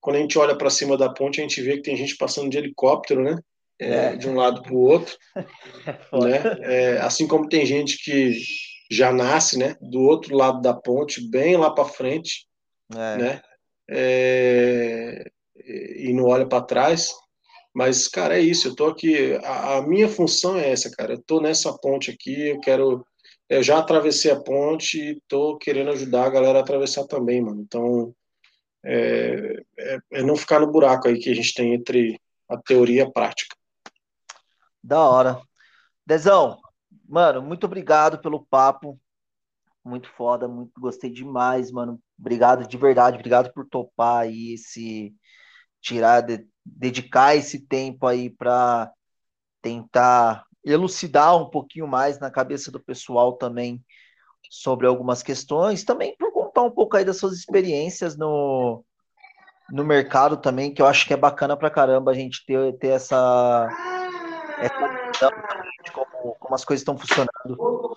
quando a gente olha para cima da ponte, a gente vê que tem gente passando de helicóptero, né? É, é. De um lado para o outro. <laughs> É né? É, assim como tem gente que já nasce, né? Do outro lado da ponte, bem lá para frente, é. né? E não olha para trás. Mas, cara, é isso. Eu tô aqui. A, a, minha função é essa, cara. Eu tô nessa ponte aqui. Eu quero. Eu já atravessei a ponte e tô querendo ajudar a galera a atravessar também, mano. Então, é, é, é não ficar no buraco aí que a gente tem entre a teoria e a prática. Da hora. Dezão, mano, muito obrigado pelo papo. Muito foda, muito gostei demais, mano. Obrigado de verdade, obrigado por topar aí esse tirar de, dedicar esse tempo aí para tentar elucidar um pouquinho mais na cabeça do pessoal também sobre algumas questões, também por contar um pouco aí das suas experiências no, no mercado também, que eu acho que é bacana pra caramba a gente ter, ter essa, essa visão de como, como as coisas estão funcionando.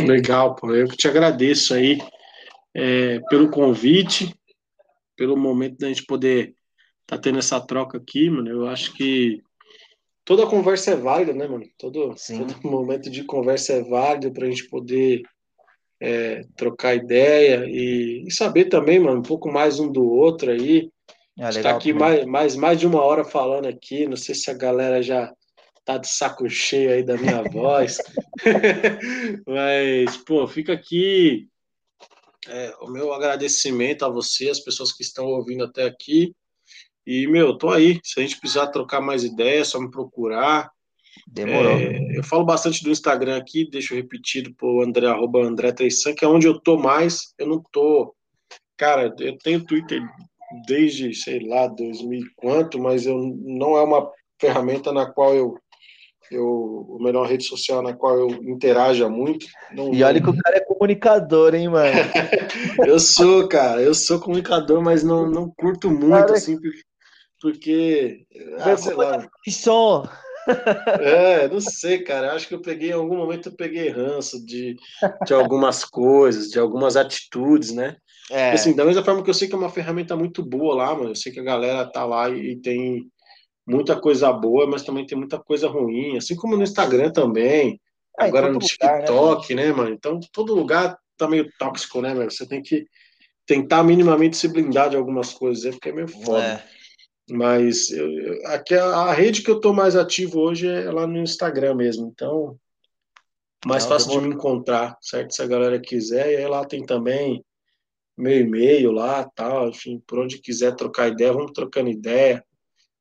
Legal, pô. Eu te agradeço aí é, pelo convite pelo momento da gente poder tá tendo essa troca aqui, mano. Eu acho que toda conversa é válida, né, mano? Todo, todo momento de conversa é válido para a gente poder é, trocar ideia e, e, saber também, mano, um pouco mais um do outro aí. É, está aqui mais, mais, mais de uma hora falando aqui. Não sei se a galera já tá de saco cheio aí da minha <laughs> voz. <laughs> Mas, pô, fica aqui é, o meu agradecimento a você, as pessoas que estão ouvindo até aqui. E, meu, tô aí. Se a gente precisar trocar mais ideias, é só me procurar. Demorou. É, eu falo bastante do Instagram aqui, deixo repetido pro André, arroba André Treissan, que é onde eu tô mais. Eu não tô. Cara, eu tenho Twitter desde, sei lá, 2000 quanto, mas eu não é uma ferramenta na qual eu eu, a melhor rede social na qual eu interaja muito. Não, e olha que o cara é comunicador, hein, mano? <laughs> eu sou, cara, eu sou comunicador, mas não, não curto muito, cara, assim, porque. Ah, sei lá. Som. É, não sei, cara. Acho que eu peguei, em algum momento eu peguei ranço de, de algumas coisas, de algumas atitudes, né? É. Assim, da mesma forma que eu sei que é uma ferramenta muito boa lá, mano. Eu sei que a galera tá lá e, e tem muita coisa boa, mas também tem muita coisa ruim, assim como no Instagram também, é, agora no TikTok, lugar, né, né, mano? Então, todo lugar tá meio tóxico, né, mano? Você tem que tentar minimamente se blindar de algumas coisas, é porque é meio foda. É. Mas eu, eu, aqui a, a, rede que eu tô mais ativo hoje é lá no Instagram mesmo, então mais Não, fácil de me encontrar, certo? Se a galera quiser, e aí lá tem também meu e-mail lá, tal, enfim, por onde quiser trocar ideia, vamos trocando ideia.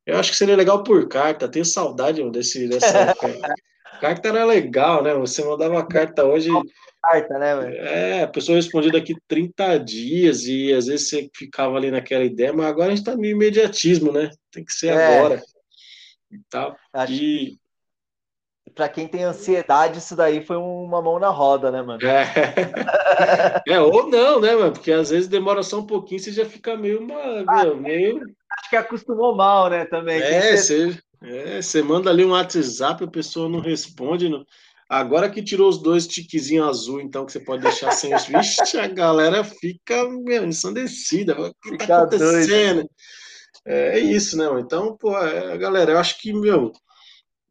Eu acho que seria legal por carta. Tenho saudade desse, dessa <laughs> época. carta era legal, né? Você mandava carta hoje. Carta, né, velho? É, a pessoa respondia daqui 30 dias e às vezes você ficava ali naquela ideia, mas agora a gente tá no imediatismo, né? Tem que ser é. agora. E tal. Acho e. Pra quem tem ansiedade, isso daí foi uma mão na roda, né, mano? É, <laughs> é ou não, né, mano? Porque às vezes demora só um pouquinho, você já fica meio, uma, ah, meio... Acho que acostumou mal, né, também. É, você, é, manda ali um WhatsApp, a pessoa não responde. Não... Agora que tirou os dois tiquezinhos azul, então, que você pode deixar sem os. <laughs> Vixe, a galera fica meu, ensandecida. O que tá fica tá acontecendo? Doido. É, isso, né? Então, pô, é, galera, eu acho que, meu,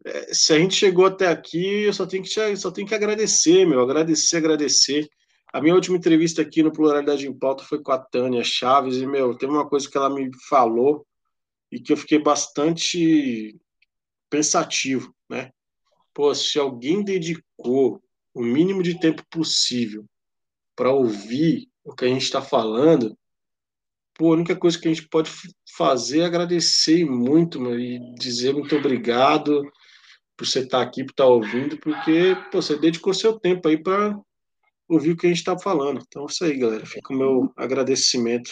é, se a gente chegou até aqui, eu só tenho que, só tenho que agradecer, meu, agradecer, agradecer. A minha última entrevista aqui no Pluralidade em Pauta foi com a Tânia Chaves, e, meu, teve uma coisa que ela me falou e que eu fiquei bastante pensativo, né? Pô, se alguém dedicou o mínimo de tempo possível para ouvir o que a gente está falando, pô, a única coisa que a gente pode fazer é agradecer muito meu, e dizer muito obrigado por você estar tá aqui, por estar tá ouvindo, porque pô, você dedicou seu tempo aí para ouvir o que a gente está falando. Então é isso aí, galera. Fica o meu agradecimento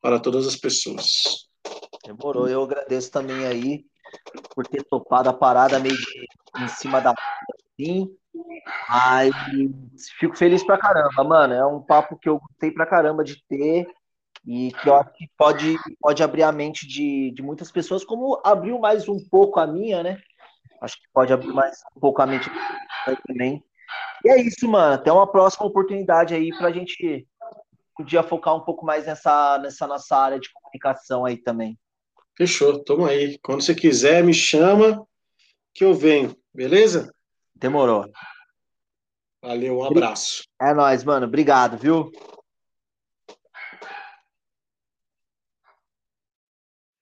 para todas as pessoas. Demorou. Eu agradeço também aí por ter topado a parada meio em cima da assim. Mas fico feliz pra caramba, mano. É um papo que eu gostei pra caramba de ter e que eu acho que pode, pode abrir a mente de, de muitas pessoas, como abriu mais um pouco a minha, né? Acho que pode abrir mais um pouco a mente também. E é isso, mano. Até uma próxima oportunidade aí pra gente podia focar um pouco mais nessa, nessa nossa área de comunicação aí também. Fechou, toma aí. Quando você quiser, me chama que eu venho, beleza? Demorou. Valeu, um abraço. É nóis, mano. Obrigado, viu?